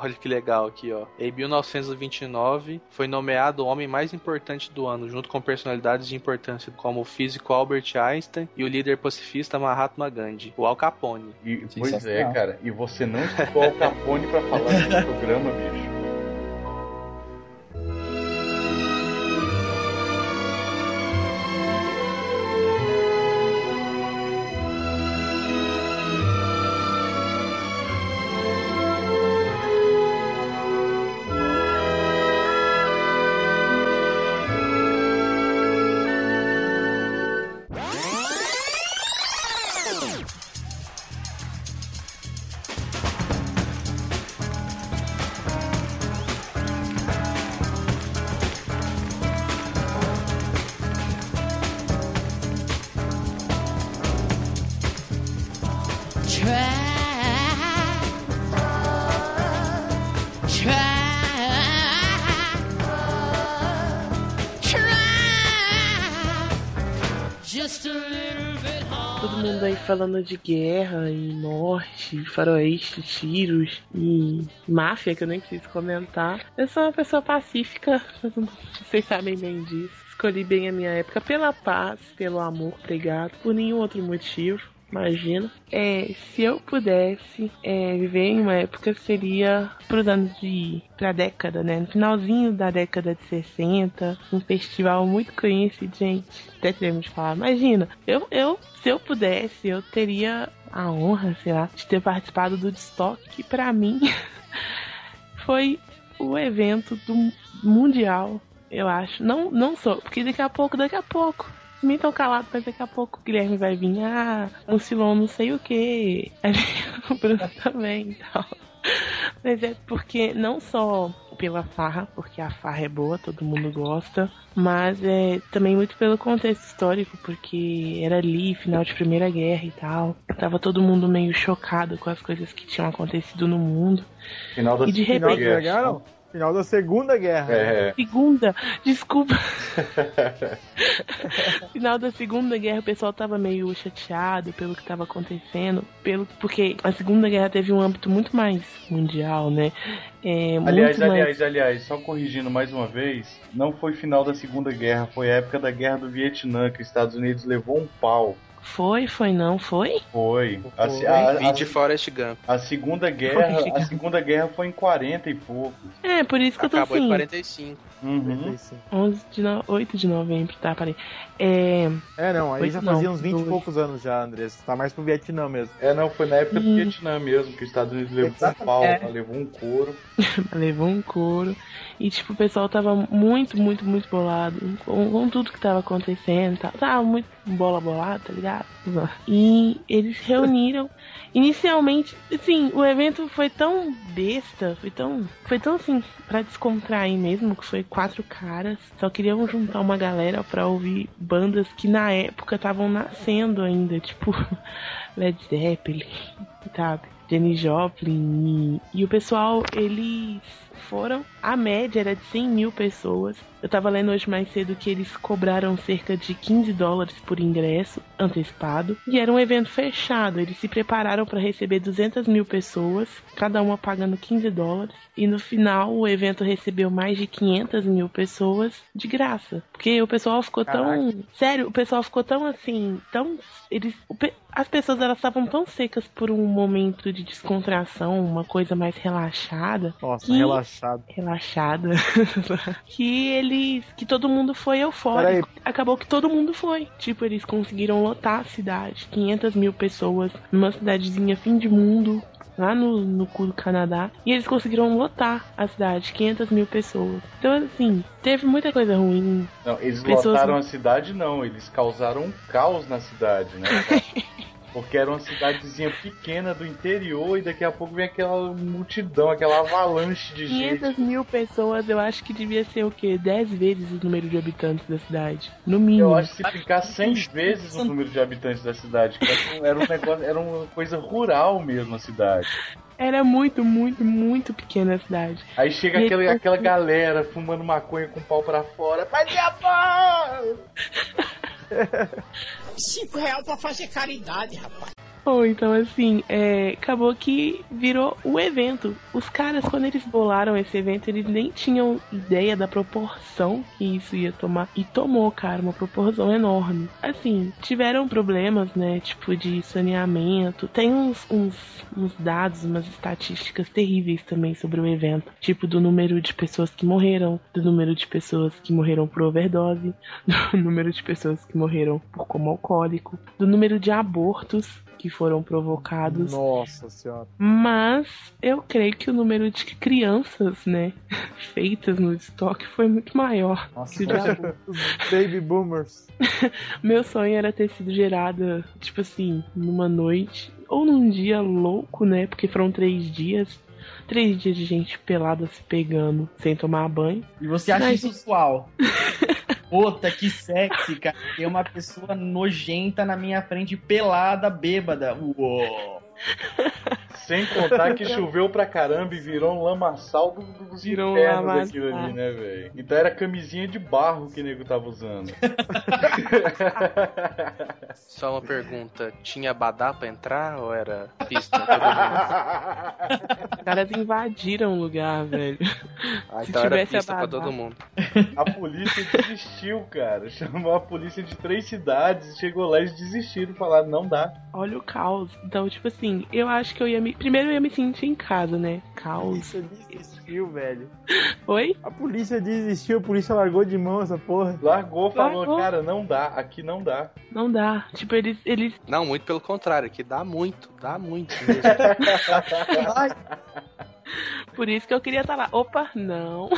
Olha que legal aqui, ó. Em 1929, foi nomeado o homem mais importante do ano, junto com personalidades de importância como o físico Albert Einstein e o líder pacifista Mahatma Gandhi, o Al Capone. E, pois é, cara. E você não escutou Al Capone pra falar no programa, bicho. Falando de guerra e morte, faroeste, tiros e máfia, que eu nem preciso comentar. Eu sou uma pessoa pacífica, vocês sabem bem disso. Escolhi bem a minha época pela paz, pelo amor, obrigado, por nenhum outro motivo. Imagina. É, se eu pudesse é, viver em uma época, seria pros anos de. pra década, né? No finalzinho da década de 60, um festival muito conhecido, gente. Até teremos de falar. Imagina, eu, eu, se eu pudesse, eu teria a honra, sei lá, de ter participado do Destock, que pra mim foi o evento do Mundial, eu acho. Não, não sou, porque daqui a pouco, daqui a pouco. Me tão calado, mas daqui a pouco o Guilherme vai vir. Ah, um Silon não sei o que. O Bruno também e tal. Mas é porque não só pela farra, porque a farra é boa, todo mundo gosta, mas é também muito pelo contexto histórico, porque era ali, final de Primeira Guerra e tal. Tava todo mundo meio chocado com as coisas que tinham acontecido no mundo. Final da E de repente- Guerra. Final da Segunda Guerra. É. Segunda, desculpa. Final da Segunda Guerra, o pessoal tava meio chateado pelo que tava acontecendo, pelo porque a Segunda Guerra teve um âmbito muito mais mundial, né? É, Aliás, muito mais- aliás, aliás, só corrigindo mais uma vez, não foi final da Segunda Guerra, foi a época da Guerra do Vietnã que os Estados Unidos levou um pau. Foi, foi não, foi? Foi. A, Foi. a- a- de Forrest Gump. a Segunda Guerra, a Segunda Guerra foi em 40 e poucos. É, por isso que eu tô Acabou em assim. 45. Uhum. 45. 11 de no... 8 de novembro, tá, parei. É, É, não, aí já não, fazia uns 20 e poucos anos já, Andrés. Tá mais pro Vietnã mesmo. É, não, foi na época do Hum. Vietnã mesmo, que os Estados Unidos levou um pau, É. levou um couro. levou um couro. E, tipo, o pessoal tava muito, muito, muito bolado com, com tudo que tava acontecendo. e tal. Tava muito bola bolada, tá ligado? E eles reuniram. Inicialmente, assim, o evento foi tão besta, foi tão. Foi tão assim, pra descontrair mesmo, que foi quatro caras. Só queriam juntar uma galera pra ouvir bandas que na época estavam nascendo ainda, tipo Led Zeppelin, sabe? Jenny Joplin. E, e o pessoal, eles foram. A média era de 100 mil pessoas. Eu tava lendo hoje mais cedo que eles cobraram cerca de 15 dólares por ingresso antecipado. E era um evento fechado. Eles se prepararam para receber 200 mil pessoas, cada uma pagando 15 dólares. E no final, o evento recebeu mais de 500 mil pessoas de graça. Porque o pessoal ficou tão. Sério, o pessoal ficou tão assim. Tão. Eles. As pessoas elas estavam tão secas por um momento de descontração, uma coisa mais relaxada Nossa, Que- relaxado. relaxada que eles que todo mundo foi eufórico. Acabou que todo mundo foi. Tipo eles conseguiram lotar a cidade. 500 mil pessoas numa cidadezinha fim de mundo lá no, no cu do Canadá. E eles conseguiram lotar a cidade. 500 mil pessoas. Então assim teve muita coisa ruim. Não, eles Pessoas- lotaram a cidade, não, eles causaram um caos na cidade, né? Porque era uma cidadezinha pequena do interior e daqui a pouco vem aquela multidão, aquela avalanche de gente. 500 mil pessoas eu acho que devia ser o quê 10 vezes o número de habitantes da cidade no mínimo Eu acho que se ficar 100 vezes o número de habitantes da cidade, era um- negócio, era uma coisa rural mesmo a cidade. era muito muito muito pequena a cidade Aí chega aquela, aquela galera fumando maconha com o pau pra fora. Fazia pau! Cinco real pra fazer caridade, rapaz. Então assim, é, acabou que virou o evento. Os caras, quando eles bolaram esse evento, eles nem tinham ideia da proporção que isso ia tomar. E tomou, cara, uma proporção enorme. Assim, tiveram problemas, né? Tipo, de saneamento. Tem uns, uns, uns dados, umas estatísticas terríveis também sobre o evento. Tipo, do número de pessoas que morreram, do número de pessoas que morreram por overdose, do número de pessoas que morreram por coma alcoólico, do número de abortos que foram provocados. Nossa senhora. Mas eu creio que o número de crianças, né, feitas no estoque foi muito maior. Os baby boomers. Meu sonho era ter sido gerada, tipo assim, numa noite ou num dia louco, né? Porque foram três dias. Três dias de gente pelada se pegando sem tomar banho. E você acha Mas- isso usual? Puta, que sexy, cara. Tem uma pessoa nojenta na minha frente, pelada, bêbada. Uou. Sem contar que choveu pra caramba e virou um lamaçal do- dos Virou um infernos daquilo ali, né, velho? Então era camisinha de barro que o nego tava usando. Só uma pergunta: tinha badá pra entrar ou era pista? Os caras invadiram o lugar, velho. Ah, Se então era tivesse pista pra abadá. todo mundo. A polícia desistiu, cara. Chamou a polícia de três cidades, chegou lá e eles desistiram, falaram, não dá. Olha o caos. Então, tipo assim, eu acho que eu ia me. Primeiro eu ia me sentir em casa, né? A Caos. polícia desistiu, velho. Oi? A polícia desistiu, a polícia largou de mão essa porra. Largou, falou, Largou. cara, não dá, aqui não dá. Não dá. Tipo, eles. eles Não, muito pelo contrário, que dá muito, dá muito mesmo. Ai. por isso que eu queria estar lá. Opa, não.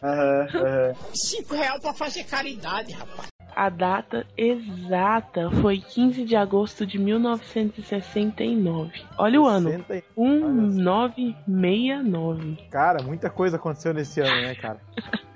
Aham, aham. Cinco real pra fazer caridade, rapaz. A data exata foi 15 de agosto de 1969. Olha o ano. 60 1969. Cara, muita coisa aconteceu nesse ano, né, cara?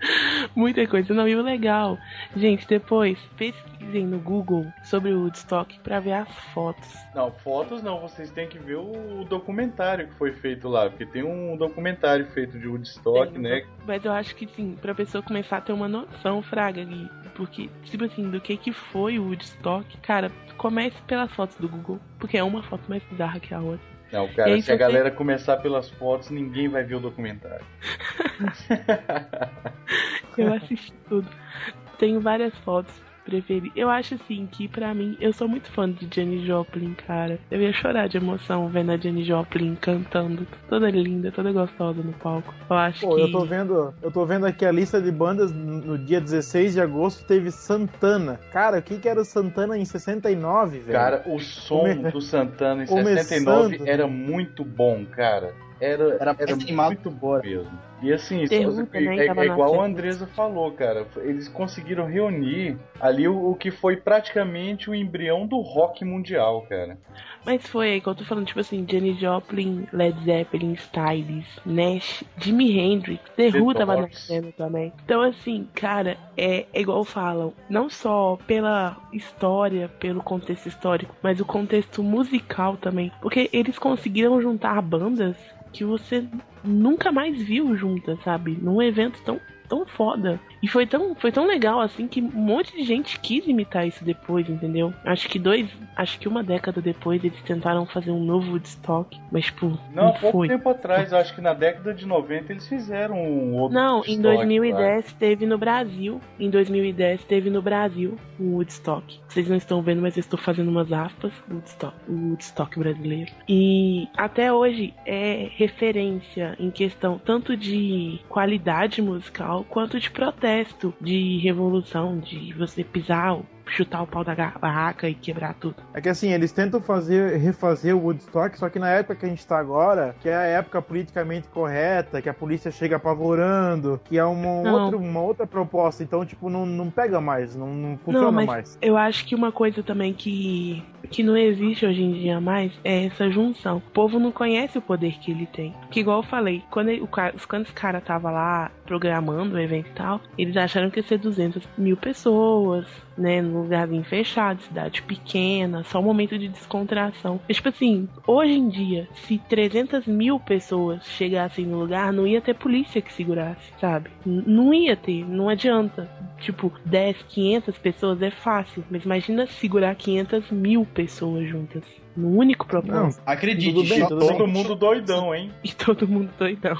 Muita coisa. Não, e o legal. Gente, depois pesquisem no Google sobre o Woodstock pra ver as fotos. Não, fotos não, vocês têm que ver o documentário que foi feito lá, porque tem um documentário feito de Woodstock, Tem, né? Mas eu acho que sim, pra pessoa começar a ter uma noção, Fraga, ali. Porque, tipo assim, do que que foi o Woodstock, cara, comece pelas fotos do Google. Porque é uma foto mais bizarra que a outra. Não, E cara, se a galera começar pelas fotos, ninguém vai ver o documentário. Eu assisti tudo. Tenho várias fotos preferidas. Eu acho assim que pra mim, eu sou muito fã de Jenny Joplin, cara. Eu ia chorar de emoção vendo a Jenny Joplin cantando, toda linda, toda gostosa no palco. Eu acho Pô, que eu tô vendo, eu tô vendo aqui a lista de bandas no dia 16 de agosto teve Santana. Cara, o que que era o Santana em 69, velho? Cara, o som Come- do Santana em Começando. 69 era muito bom, cara. Era, Era animado muito bom mesmo. E assim, também é, tava é na igual a cena. Andresa falou, cara. Eles conseguiram reunir ali o, o que foi praticamente o embrião do rock mundial, cara. Mas foi que eu tô falando, tipo assim, Jenny Joplin, Led Zeppelin, Styles, Nash, Jimi Hendrix, The The Who tava na Doors. cena também. Então, assim, cara, é, é igual falam, não só pela história, pelo contexto histórico, mas o contexto musical também. Porque eles conseguiram juntar bandas que você nunca mais viu juntas, sabe? Num evento tão tão foda. E foi tão, foi tão legal assim que um monte de gente quis imitar isso depois, entendeu? Acho que dois, acho que uma década depois eles tentaram fazer um novo Woodstock, mas tipo, Não, não, pouco foi. tempo atrás, acho que na década de 90 eles fizeram um outro Não, Woodstock em lá. 2010 teve no Brasil. Em 2010 teve no Brasil o Woodstock. Vocês não estão vendo, mas eu estou fazendo umas aspas. Woodstock, o Woodstock brasileiro. E até hoje é referência em questão tanto de qualidade musical quanto de protesto, de revolução, de você pisar, chutar o pau da barraca e quebrar tudo. É que assim, eles tentam fazer, refazer o Woodstock, só que na época que a gente tá agora, que é a época politicamente correta, que a polícia chega apavorando, que é uma, Não. outra, uma outra proposta, então, tipo, não, não pega mais, não, não funciona Não, mas mais. eu acho que uma coisa também que, que não existe hoje em dia mais é essa junção. O povo não conhece o poder que ele tem. Que igual eu falei, quando, ele- o, quando esse cara tava lá programando o evento e tal, eles acharam que ia ser 200 mil pessoas, né, num lugarzinho fechado, cidade pequena, só um momento de descontração. Mas, tipo assim, hoje em dia, se 300 mil pessoas chegassem no lugar, não ia ter polícia que segurasse, sabe? N- não ia ter, não adianta. Tipo, 10, 500 pessoas é fácil, mas imagina segurar 500 mil pessoas juntas. No único Não, propósito. Acredite, Tudo bem, tudo Todo bem. mundo doidão, hein? E todo mundo doidão.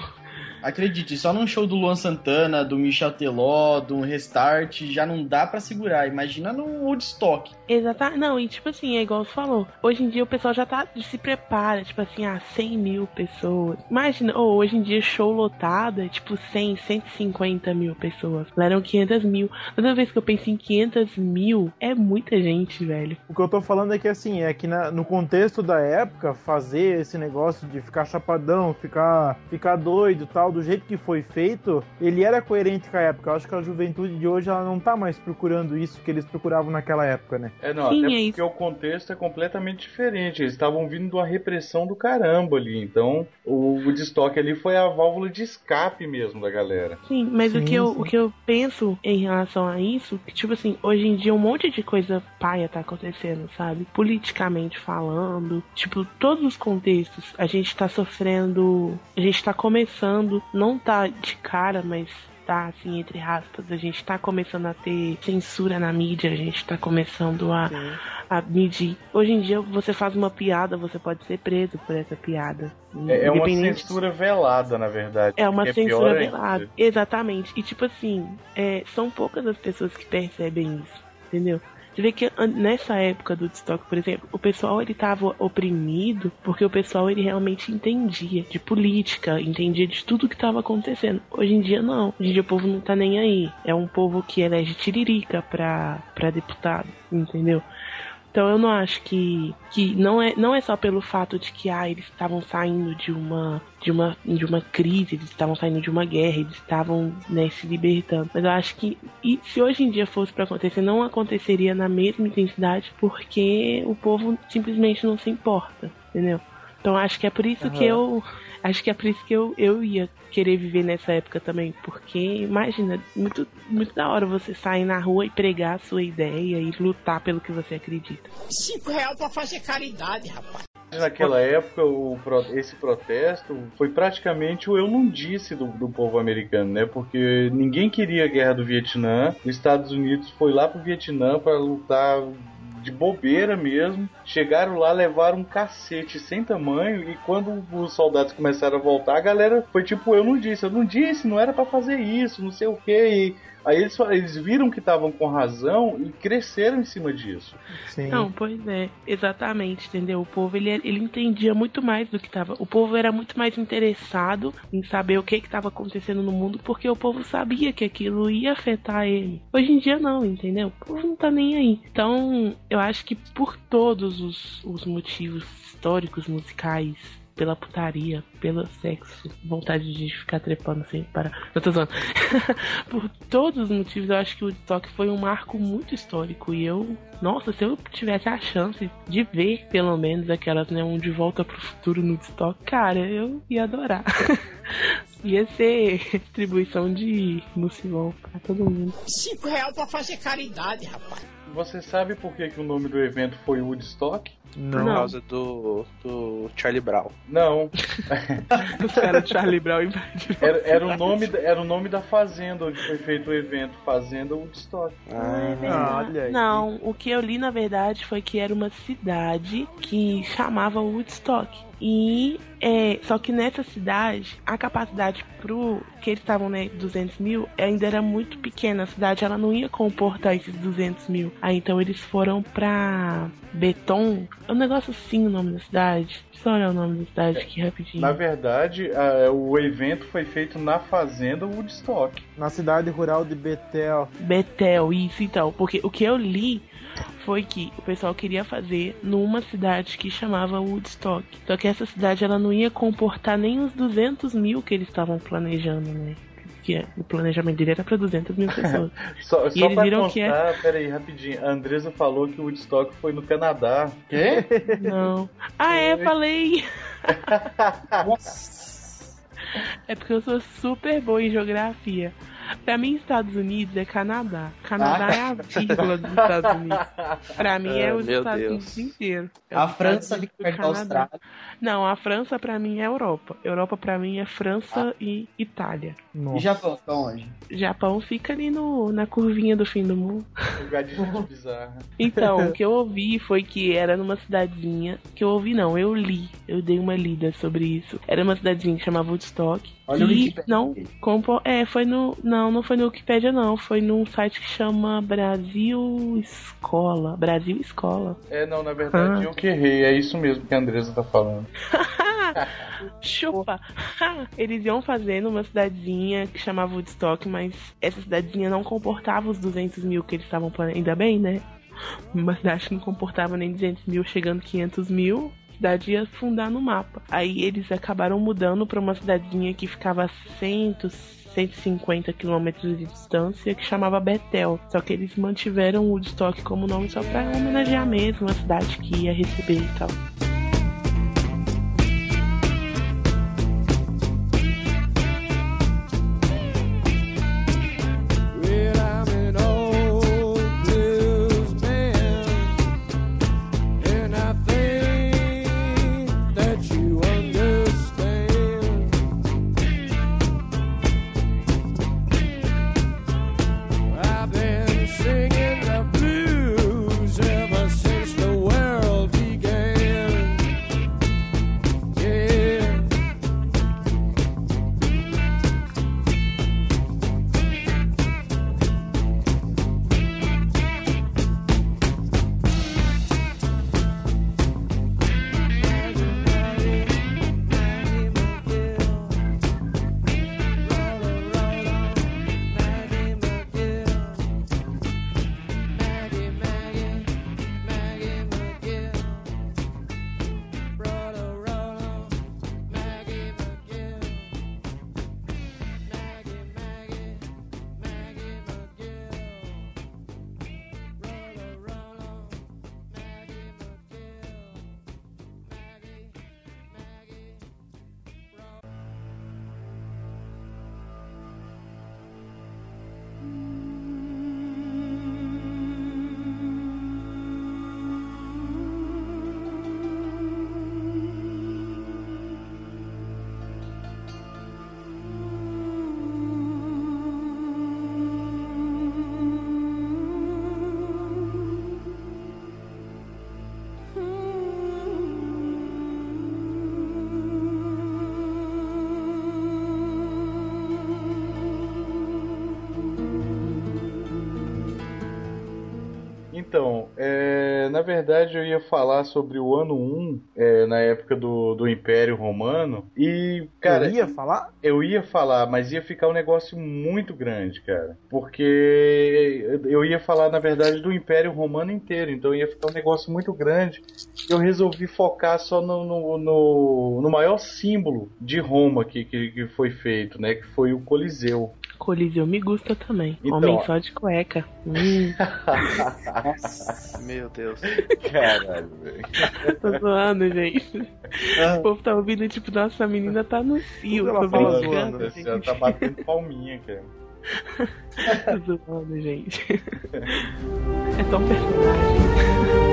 Acredite, só num show do Luan Santana, do Michel Teló, do Restart, já não dá pra segurar. Imagina no Woodstock. Exato. Não, e tipo assim, é igual você falou. Hoje em dia o pessoal já tá se prepara, tipo assim, ah, 100 mil pessoas. Imagina, ou hoje em dia show lotado é tipo 100, 150 mil pessoas. Lá eram 500 mil. Toda vez que eu penso em 500 mil, é muita gente, velho. O que eu tô falando é que assim, é que na- no contexto da época, fazer esse negócio de ficar chapadão, ficar, ficar doido e tal, do jeito que foi feito, ele era coerente com a época. Eu acho que a juventude de hoje ela não tá mais procurando isso que eles procuravam naquela época, né? É, não, Sim, até é porque isso. o contexto é completamente diferente. Eles estavam vindo de uma repressão do caramba ali. Então, o Woodstock ali foi a válvula de escape mesmo da galera. Sim, mas o, Sim, que eu, sim. o que eu penso em relação a isso, que tipo assim, hoje em dia um monte de coisa paia tá acontecendo, sabe? Politicamente falando, tipo, todos os contextos, a gente tá sofrendo, a gente tá começando, não tá de cara, mas tá assim, entre aspas, a gente tá começando a ter censura na mídia, a gente tá começando a, a medir. Hoje em dia você faz uma piada, você pode ser preso por essa piada. É, é uma censura velada, na verdade. é uma que censura ainda. velada. Exatamente. E tipo assim, é, são poucas as pessoas que percebem isso, entendeu? Você vê que nessa época do Woodstock, por exemplo, o pessoal ele tava oprimido porque o pessoal ele realmente entendia de política, entendia de tudo que tava acontecendo. Hoje em dia não. Hoje em dia o povo não tá nem aí. É um povo que elege tiririca pra, pra deputado, entendeu? Então eu não acho que, que não, é, não é só pelo fato de que ah, eles estavam saindo de uma, de, uma, de uma crise, eles estavam saindo de uma guerra, eles estavam né, se libertando. Mas eu acho que e se hoje em dia fosse para acontecer, não aconteceria na mesma intensidade porque o povo simplesmente não se importa, entendeu? Então acho que é por isso uhum. que eu acho que é por isso que eu, eu ia querer viver nessa época também, porque imagina, muito, muito da hora você sair na rua e pregar a sua ideia e lutar pelo que você acredita. Cinco real pra fazer caridade, rapaz. Naquela época, o, esse protesto foi praticamente o eu não disse do, do, povo americano, né? Porque ninguém queria a guerra do Vietnã. Os Estados Unidos foi lá pro Vietnã para lutar de bobeira mesmo. Chegaram lá, levaram um cacete sem tamanho e quando os soldados começaram a voltar, a galera foi tipo, eu não disse, eu não disse, não era para fazer isso, não sei o que. Aí eles, eles viram que estavam com razão e cresceram em cima disso. Sim. Não, pois é, exatamente, entendeu? O povo ele, ele entendia muito mais do que estava. O povo era muito mais interessado em saber o que estava acontecendo no mundo, porque o povo sabia que aquilo ia afetar ele. Hoje em dia não, entendeu? O povo não tá nem aí. Então, eu acho que por todos os, os motivos históricos, musicais, pela putaria, pelo sexo, vontade de ficar trepando assim para. Eu tô zoando. Por todos os motivos, eu acho que o Woodstock foi um marco muito histórico. E eu, nossa, se eu tivesse a chance de ver, pelo menos, aquelas, né, um de volta pro futuro no Woodstock, cara, eu ia adorar. Ia ser distribuição de mucilão pra todo mundo. Cinco real pra fazer caridade, rapaz. Você sabe por que, que o nome do evento foi Woodstock? Não. Por causa do, do Charlie Brown. Não. Os caras Charlie Brown era, era, o nome, era o nome da fazenda onde foi feito o evento, Fazenda Woodstock. Ah, ah olha aí. Não, o que eu li na verdade foi que era uma cidade que chamava Woodstock. E é, só que nessa cidade, a capacidade pro que eles estavam, né, 200 mil, ainda era muito pequena. A cidade ela não ia comportar esses 200 mil. Aí então eles foram pra Beton. É um negócio assim o nome da cidade. Só olhar o nome da cidade aqui rapidinho. Na verdade, a, o evento foi feito na fazenda Woodstock. Na cidade rural de Betel. Betel, isso então. Porque o que eu li foi que o pessoal queria fazer numa cidade que chamava Woodstock. Só que essa cidade ela não ia comportar nem os 200 mil que eles estavam planejando, né? Que o planejamento dele era para 200 mil pessoas. só e só eles viram constar, que é... peraí, rapidinho. A Andresa falou que o Woodstock foi no Canadá. Quê? Não. Ah, é, falei! é porque eu sou super boa em geografia. Pra mim, Estados Unidos é Canadá. Canadá ah. é a vírgula dos Estados Unidos. Pra mim é os Estados Deus. Unidos inteiro. É a França fica perto da Austrália. Não, a França pra mim é Europa. Europa pra mim é França ah. e Itália. Nossa. E Japão fica onde? Japão fica ali no, na curvinha do fim do mundo. Lugar de gente bizarra. Então, o que eu ouvi foi que era numa cidadezinha. Que eu ouvi não, eu li. Eu dei uma lida sobre isso. Era uma cidadezinha que chamava Woodstock. Olha que o não compo é, foi no não, não foi no Wikipedia não, foi num site que chama Brasil Escola, Brasil Escola. É, não, na verdade ah. eu que errei, é isso mesmo que a Andresa tá falando. Chupa! Eles iam fazer numa cidadezinha que chamava Woodstock, mas essa cidadezinha não comportava os 200 mil que eles estavam planejando. Ainda bem, né? Uma cidade que não comportava nem 200 mil, chegando 500 mil cidade ia fundar no mapa. Aí eles acabaram mudando para uma cidadezinha que ficava a 100, 150 quilômetros de distância que chamava Betel. Só que eles mantiveram o Woodstock como nome só para homenagear mesmo a cidade que ia receber e tal. Na verdade eu ia falar sobre o ano 1, é, na época do, do Império Romano, e, cara... Eu ia falar? Eu ia falar, mas ia ficar um negócio muito grande, cara. Porque eu ia falar, na verdade, do Império Romano inteiro, então ia ficar um negócio muito grande. Eu resolvi focar só no, no, no, no maior símbolo de Roma que, que, que foi feito, né? Que foi o Coliseu. Coliseu me gusta também. Então, Homem ó. só de cueca. Hum, Meu Deus. Caralho, velho. tô zoando, gente. O povo tá ouvindo, tipo, nossa, essa menina tá no cio. Tô ela fala brincando, zoando, gente. tá batendo palminha, cara. Tô zoando, gente. É só um personagem.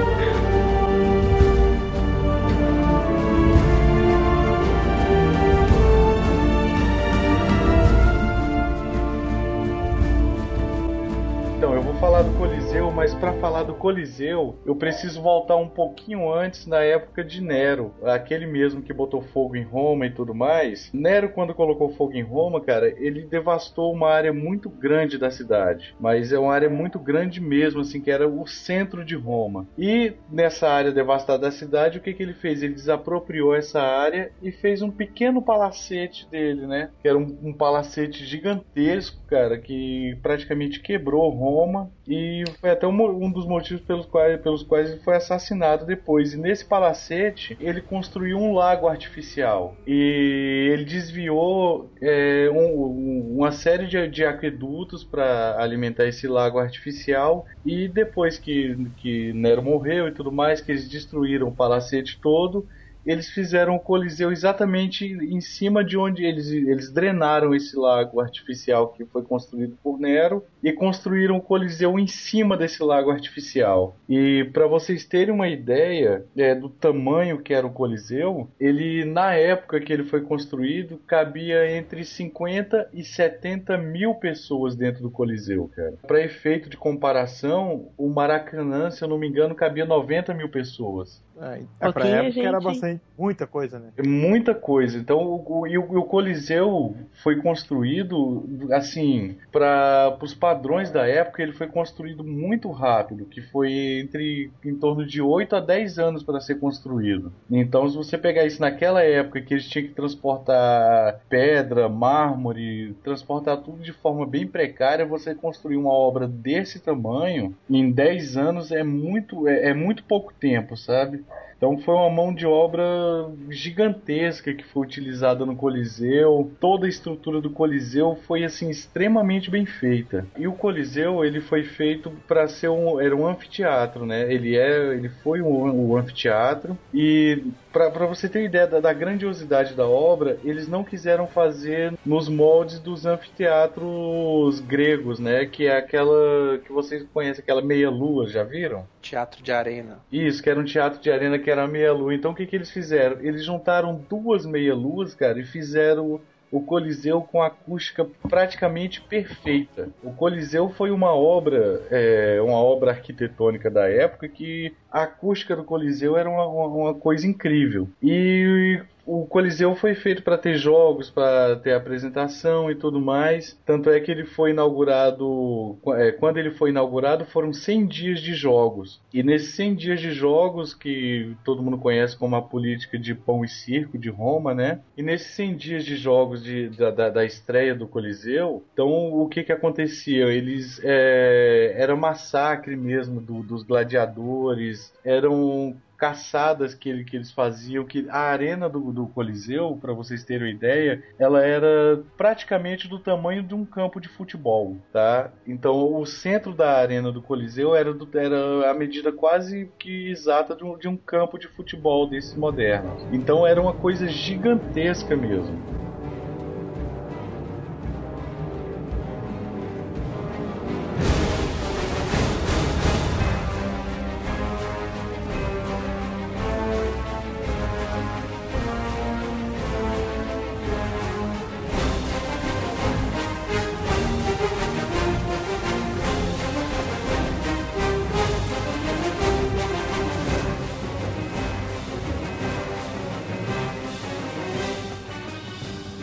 Falar do Coliseu, mas para falar do Coliseu, eu preciso voltar um pouquinho antes na época de Nero, aquele mesmo que botou fogo em Roma e tudo mais. Nero, quando colocou fogo em Roma, cara, ele devastou uma área muito grande da cidade, mas é uma área muito grande mesmo, assim, que era o centro de Roma. E nessa área devastada da cidade, o que, que ele fez? Ele desapropriou essa área e fez um pequeno palacete dele, né? Que era um, um palacete gigantesco, cara, que praticamente quebrou Roma e foi até um, um dos motivos pelos quais, pelos quais ele foi assassinado depois. E nesse palacete ele construiu um lago artificial e ele desviou é, um- um- uma série de, de aquedutos para alimentar esse lago artificial. E depois que, que Nero morreu e tudo mais, que eles destruíram o palacete todo, eles fizeram o Coliseu exatamente em cima de onde eles, eles drenaram esse lago artificial que foi construído por Nero e construíram o Coliseu em cima desse lago artificial. E para vocês terem uma ideia é, do tamanho que era o Coliseu, ele na época que ele foi construído cabia entre 50 e 70 mil pessoas dentro do Coliseu, cara. Para efeito de comparação, o Maracanã, se eu não me engano, cabia 90 mil pessoas. É, pra Pouquinha época era gente. bastante, muita coisa, né? É muita coisa. Então, o, o, e o, o Coliseu foi construído, assim, para os padrões da época, ele foi construído muito rápido, que foi entre em torno de 8 a 10 anos para ser construído. Então, se você pegar isso naquela época que eles tinham que transportar pedra, mármore, transportar tudo de forma bem precária, você construir uma obra desse tamanho em 10 anos é muito é, é muito pouco tempo, sabe? Então foi uma mão de obra gigantesca que foi utilizada no Coliseu. Toda a estrutura do Coliseu foi assim extremamente bem feita. E o Coliseu ele foi feito para ser um era um anfiteatro, né? Ele é ele foi um, um anfiteatro e para você ter ideia da, da grandiosidade da obra, eles não quiseram fazer nos moldes dos anfiteatros gregos, né? Que é aquela que vocês conhecem, aquela meia lua, já viram? Teatro de arena. Isso, que era um teatro de arena que era meia-lua. Então o que, que eles fizeram? Eles juntaram duas meia-luas, cara, e fizeram o Coliseu com acústica praticamente perfeita. O Coliseu foi uma obra, é, uma obra arquitetônica da época que a acústica do Coliseu era uma, uma- coisa incrível. E o Coliseu foi feito para ter jogos, para ter apresentação e tudo mais. Tanto é que ele foi inaugurado. é, quando ele foi inaugurado, foram 100 dias de jogos. E nesses 100 dias de jogos, que todo mundo conhece como a política de pão e circo de Roma, né? E nesses 100 dias de jogos de, da, da, da estreia do Coliseu, então o que que acontecia? Eles. É, era massacre mesmo do- dos gladiadores, eram caçadas que, que eles faziam, que a arena do, do Coliseu, para vocês terem uma ideia, ela era praticamente do tamanho de um campo de futebol, tá? Então o centro da arena do Coliseu era, do- era a medida quase que exata de um, de um campo de futebol desses modernos. Então era uma coisa gigantesca mesmo.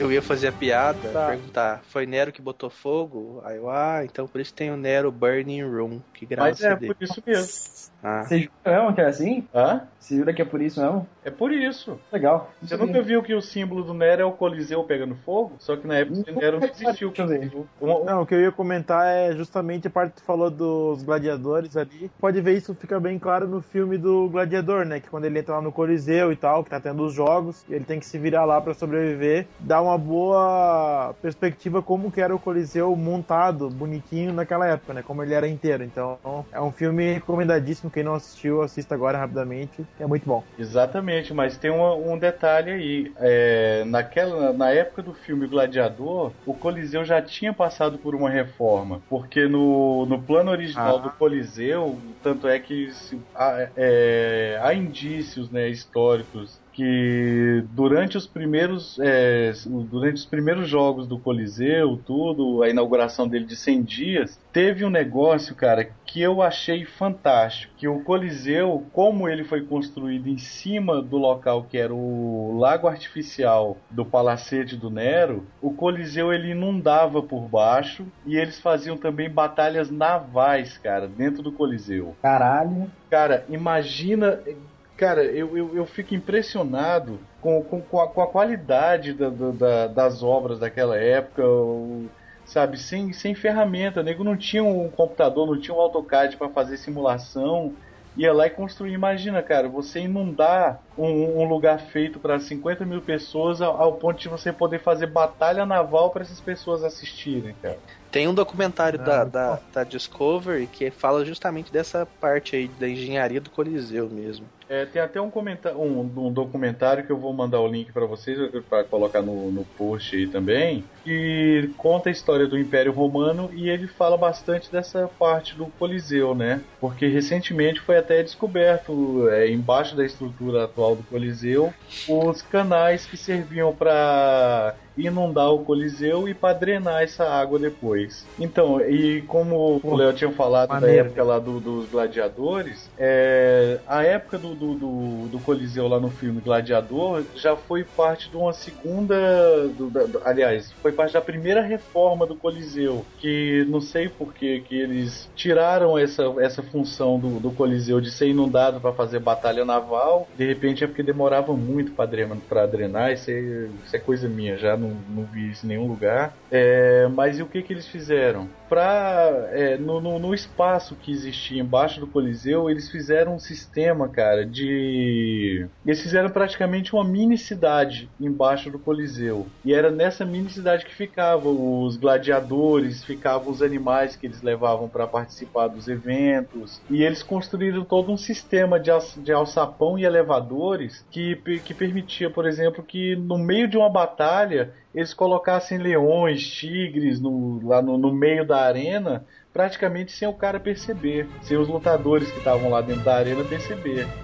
Eu ia fazer a piada, Tá. perguntar, foi Nero que botou fogo? Aí eu, ah, então por isso tem o Nero Burning Room. Que Mas graça é dele. por isso mesmo. Ah. Você jura mesmo que é assim? Hã? Você jura que é por isso mesmo? É por isso. Legal. Você nunca viu que o símbolo do Nero é o Coliseu pegando fogo? Só que na época do Nero não existiu. Deixa eu ver. Um- um- Não, o que eu ia comentar é justamente a parte que tu falou dos gladiadores ali. Pode ver isso fica bem claro no filme do Gladiador, né? Que quando ele entra lá no Coliseu e tal, que tá tendo os jogos, e ele tem que se virar lá pra sobreviver, dá uma boa perspectiva como que era o Coliseu montado, bonitinho naquela época, né? Como ele era inteiro. Então, é um filme recomendadíssimo. Quem não assistiu, assista agora rapidamente. É muito bom. Exatamente, mas tem uma- um detalhe aí. É, naquela, na época do filme Gladiador, o Coliseu já tinha passado por uma reforma. Porque no, no plano original Ah. do Coliseu, tanto é que se- há, é, há indícios né, históricos que durante os primeiros é, durante os primeiros jogos do Coliseu, tudo, a inauguração dele de 100 dias, teve um negócio, cara, que eu achei fantástico, que o Coliseu, como ele foi construído em cima do local que era o lago artificial do Palacete do Nero, o Coliseu ele inundava por baixo e eles faziam também batalhas navais, cara, dentro do Coliseu. Caralho. Cara, imagina. Cara, eu, eu, eu fico impressionado com, com, com, a, com a qualidade da, da- da- das obras daquela época, o- sabe? Sem, sem ferramenta. O nego não tinha um computador, não tinha um AutoCAD para fazer simulação. Ia lá e construir. Imagina, cara, você inundar um, um lugar feito para 50 mil pessoas ao, ao ponto de você poder fazer batalha naval para essas pessoas assistirem, cara. Tem um documentário Ah, da, da, da Discovery que fala justamente dessa parte aí da engenharia do Coliseu mesmo. É, tem até um, comentário, um, um documentário que eu vou mandar o link para vocês, para colocar no, no post aí também, que conta a história do Império Romano e ele fala bastante dessa parte do Coliseu, né? Porque recentemente foi até descoberto, é, embaixo da estrutura atual do Coliseu, os canais que serviam para inundar o Coliseu e para drenar essa água depois. Então, e como o Léo tinha falado da maneiro. época lá do- dos gladiadores, é, a época do, do, do, do Coliseu lá no filme Gladiador já foi parte de uma segunda. do- da- aliás, foi parte da primeira reforma do Coliseu. Que não sei por que eles tiraram essa, essa função do, do Coliseu de ser inundado para fazer batalha naval. De repente é porque demorava muito para drenar. Isso é, isso é coisa minha, já não, não vi isso em nenhum lugar. É, mas e o que, que eles fizeram? Pra, é, no, no, no espaço que existia embaixo do Coliseu, eles fizeram um sistema, cara, de. Eles fizeram praticamente uma mini cidade embaixo do Coliseu. E era nessa mini cidade que ficavam os gladiadores, ficavam os animais que eles levavam para participar dos eventos. E eles construíram todo um sistema de, de alçapão e elevadores que, que permitia, por exemplo, que no meio de uma batalha eles colocassem leões, tigres no- lá no, no meio da arena, praticamente sem o cara perceber, sem os lutadores que estavam lá dentro da arena perceber.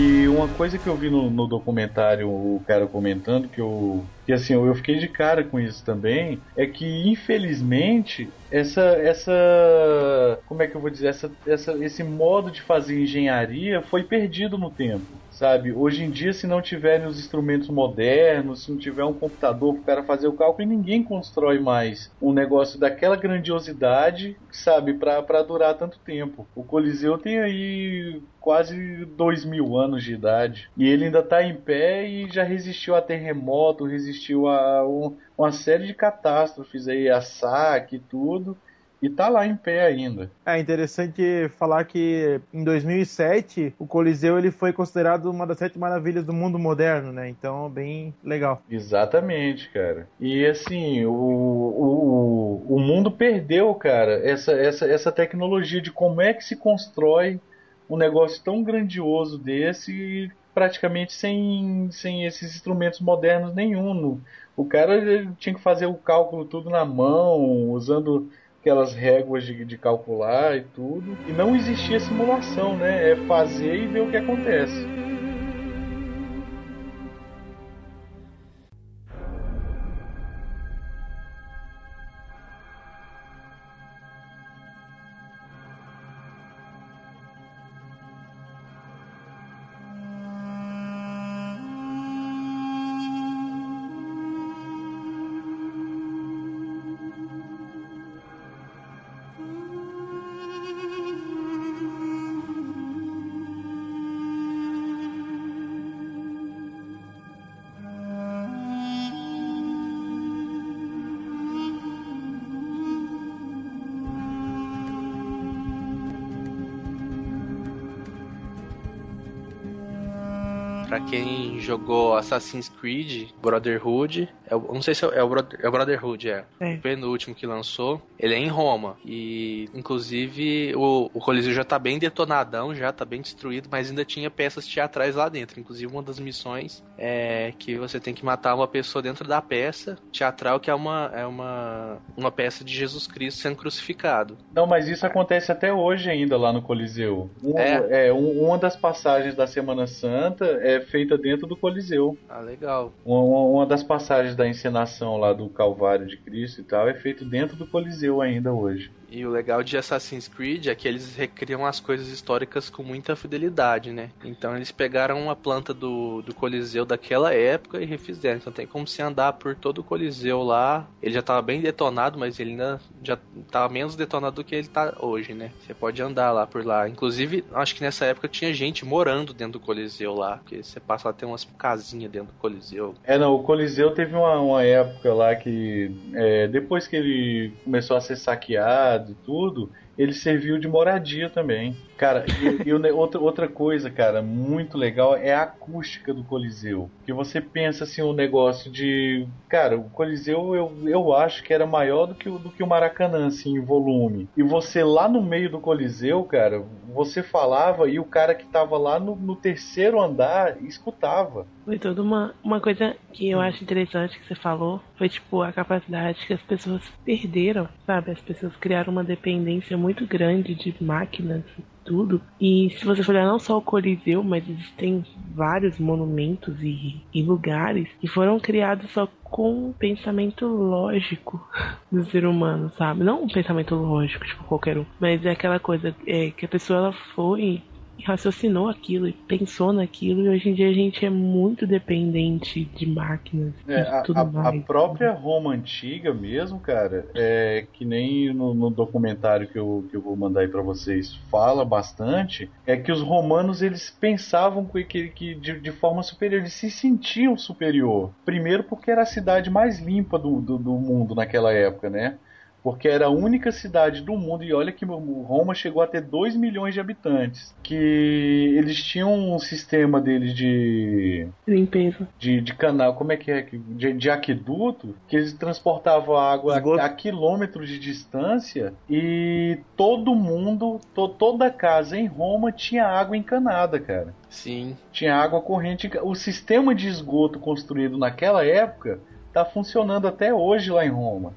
E uma coisa que eu vi no, no documentário, o cara comentando, que eu. Que assim, eu fiquei de cara com isso também, é que infelizmente essa. essa como é que eu vou dizer? Essa, essa, esse modo de fazer engenharia foi perdido no tempo. Sabe, hoje em dia, se não tiverem os instrumentos modernos, se não tiver um computador para o cara fazer o cálculo, ninguém constrói mais um negócio daquela grandiosidade, sabe, para durar tanto tempo. O Coliseu tem aí quase dois mil anos de idade e ele ainda está em pé e já resistiu a terremoto, resistiu a um- uma série de catástrofes aí, a saque e tudo. E tá lá em pé ainda. É interessante falar que em 2007 o Coliseu ele foi considerado uma das sete maravilhas do mundo moderno, né? Então, bem legal. Exatamente, cara. E assim, o, o, o mundo perdeu, cara, essa, essa, essa tecnologia de como é que se constrói um negócio tão grandioso desse praticamente sem, sem esses instrumentos modernos nenhum. O cara tinha que fazer o cálculo tudo na mão, usando aquelas réguas de, de calcular e tudo. E não existia simulação, né? É fazer e ver o que acontece. Quem jogou Assassin's Creed, Brotherhood, é não sei se é, o- é o, é o Brotherhood, é. É. O penúltimo que lançou, ele é em Roma. E, inclusive, o, o Coliseu já tá bem detonadão, já tá bem destruído, mas ainda tinha peças teatrais lá dentro. Inclusive, uma das missões é que você tem que matar uma pessoa dentro da peça teatral, que é uma, é uma, uma peça de Jesus Cristo sendo crucificado. Não, mas isso acontece até hoje ainda lá no Coliseu. Um- É? é, um- uma das passagens da Semana Santa é feita dentro do Coliseu. Ah, legal. Uma, uma- uma das passagens da encenação lá do Calvário de Cristo e tal é feito dentro do Coliseu ainda hoje. E o legal de Assassin's Creed é que eles recriam as coisas históricas com muita fidelidade, né? Então eles pegaram uma planta do, do Coliseu daquela época e refizeram. Então tem como se andar por todo o Coliseu lá. Ele já tava bem detonado, mas ele ainda já tava menos detonado do que ele tá hoje, né? Você pode andar lá por lá. Inclusive, acho que nessa época tinha gente morando dentro do Coliseu lá. Porque você passa lá, tem umas casinhas dentro do Coliseu. É, não, o Coliseu teve uma, uma época lá que, é, depois que ele começou a ser saqueado e tudo, ele serviu de moradia também. Cara, e, e outra, outra coisa, cara, muito legal é a acústica do Coliseu. Que você pensa assim, um negócio de. Cara, o Coliseu eu, eu acho que era maior do que, do que o Maracanã, assim, em volume. E você lá no meio do Coliseu, cara, você falava e o cara que tava lá no, no terceiro andar escutava. Foi toda uma, uma coisa que eu acho interessante que você falou. Foi tipo a capacidade que as pessoas perderam, sabe? As pessoas criaram uma dependência muito grande de máquinas tudo. E se você for olhar não só o Coliseu, mas existem vários monumentos e, e lugares que foram criados só com um pensamento lógico do ser humano, sabe? Não um pensamento lógico, tipo qualquer um, mas é aquela coisa é, que a pessoa ela foi raciocinou aquilo e pensou naquilo e hoje em dia a gente é muito dependente de máquinas É, e a, tudo a- a mais. própria Roma antiga mesmo, cara, é que nem no, no documentário que eu, que eu vou mandar aí pra vocês fala bastante, é que os romanos eles pensavam que, que, que de, de forma superior, eles se sentiam superior. Primeiro porque era a cidade mais limpa do, do, do mundo naquela época, né? Porque era a única cidade do mundo, e olha que Roma chegou a ter 2 milhões de habitantes. Que eles tinham um sistema deles de Limpeza. de, de canal, como é que é? De, de aqueduto, que eles transportavam a água a, a quilômetros de distância e todo mundo, to- toda casa em Roma tinha água encanada, cara. Sim. Tinha água corrente. O sistema de esgoto construído naquela época está funcionando até hoje lá em Roma.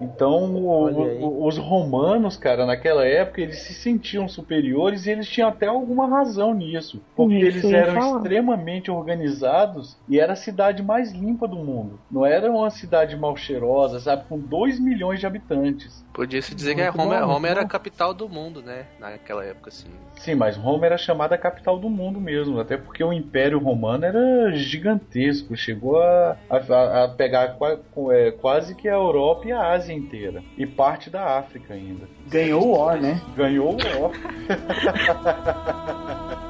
Então, o- o- os romanos, cara, naquela época, eles se sentiam superiores e eles tinham até alguma razão nisso. Porque Isso eles eram falar. extremamente organizados e era a cidade mais limpa do mundo. Não era uma cidade mal cheirosa, sabe? Com 2 milhões de habitantes. Podia-se dizer que Muito a Roma, bom, Roma era a capital do mundo, né? Naquela época, assim. Sim, mas Roma era chamada capital do mundo mesmo, até porque o Império Romano era gigantesco, chegou a, a- a pegar é, quase que a Europa e a Ásia inteira, e parte da África ainda. Ganhou o War, né? Ganhou o ó.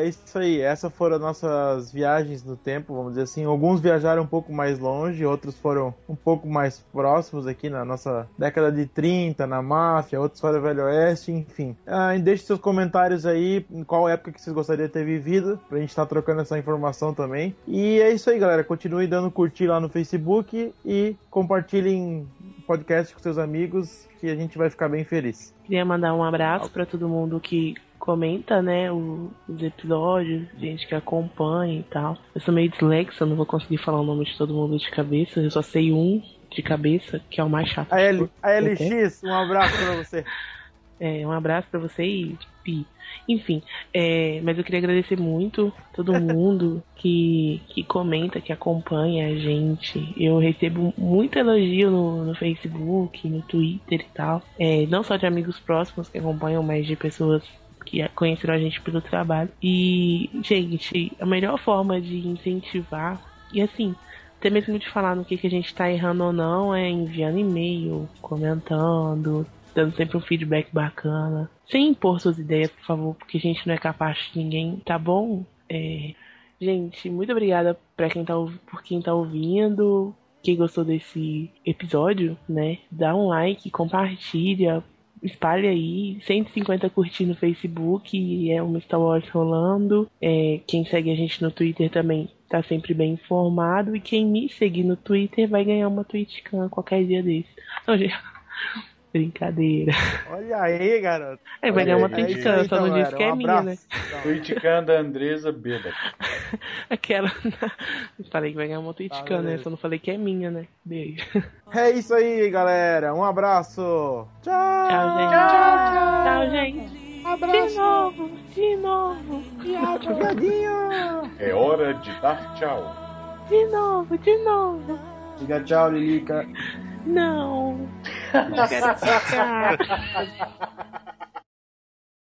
é isso aí. Essas foram as nossas viagens no tempo, vamos dizer assim. Alguns viajaram um pouco mais longe, outros foram um pouco mais próximos aqui na nossa década de 30, na máfia, outros foram Velho Oeste, enfim. Ah, deixe seus comentários aí, em qual época que vocês gostariam de ter vivido, pra gente estar trocando essa informação também. E é isso aí, galera. Continue dando curtir lá no Facebook e compartilhem o podcast com seus amigos, que a gente vai ficar bem feliz. Queria mandar um abraço pra todo mundo que comenta, né, o- os episódios, gente que acompanha e tal. Eu sou meio dislexa, não vou conseguir falar o nome de todo mundo de cabeça, eu só sei um de cabeça, que é o mais chato. A, L, a. LX, um abraço pra você. É, um abraço pra você e pi. Enfim, é, mas eu queria agradecer muito todo mundo que, que comenta, que acompanha a gente. Eu recebo muito elogio no, no Facebook, no Twitter e tal. É, não só de amigos próximos que acompanham, mas de pessoas que conheceram a gente pelo trabalho. E, gente, a melhor forma de incentivar, e assim, até mesmo de falar no que, que a gente tá errando ou não, é enviando e-mail, comentando, dando sempre um feedback bacana. Sem impor suas ideias, por favor, porque a gente não é capaz de ninguém, tá bom? É, gente, muito obrigada pra quem tá, por quem tá ouvindo. Quem gostou desse episódio, né? Dá um like, compartilha, espalha aí. 150 curtir no Facebook e é uma Star Wars rolando. É, quem segue a gente no Twitter também tá sempre bem informado. E quem me seguir no Twitter vai ganhar uma TwitchCam qualquer dia desse. Não, gente, Brincadeira. Olha aí, garoto. É, vai ganhar uma TwitchCam, só não disse que é um minha, né? abraço. Tweetcam da Andresa Beda. Aquela. falei que vai ganhar uma TwitchCam, né? Só não falei que é minha, né? Beijo. É isso aí, galera. Um abraço. Tchau. Tchau, gente. Tchau, gente. De novo, de novo. Viadinho. É hora de dar tchau. De novo, de novo. Diga tchau, Lilica. Não. Cara.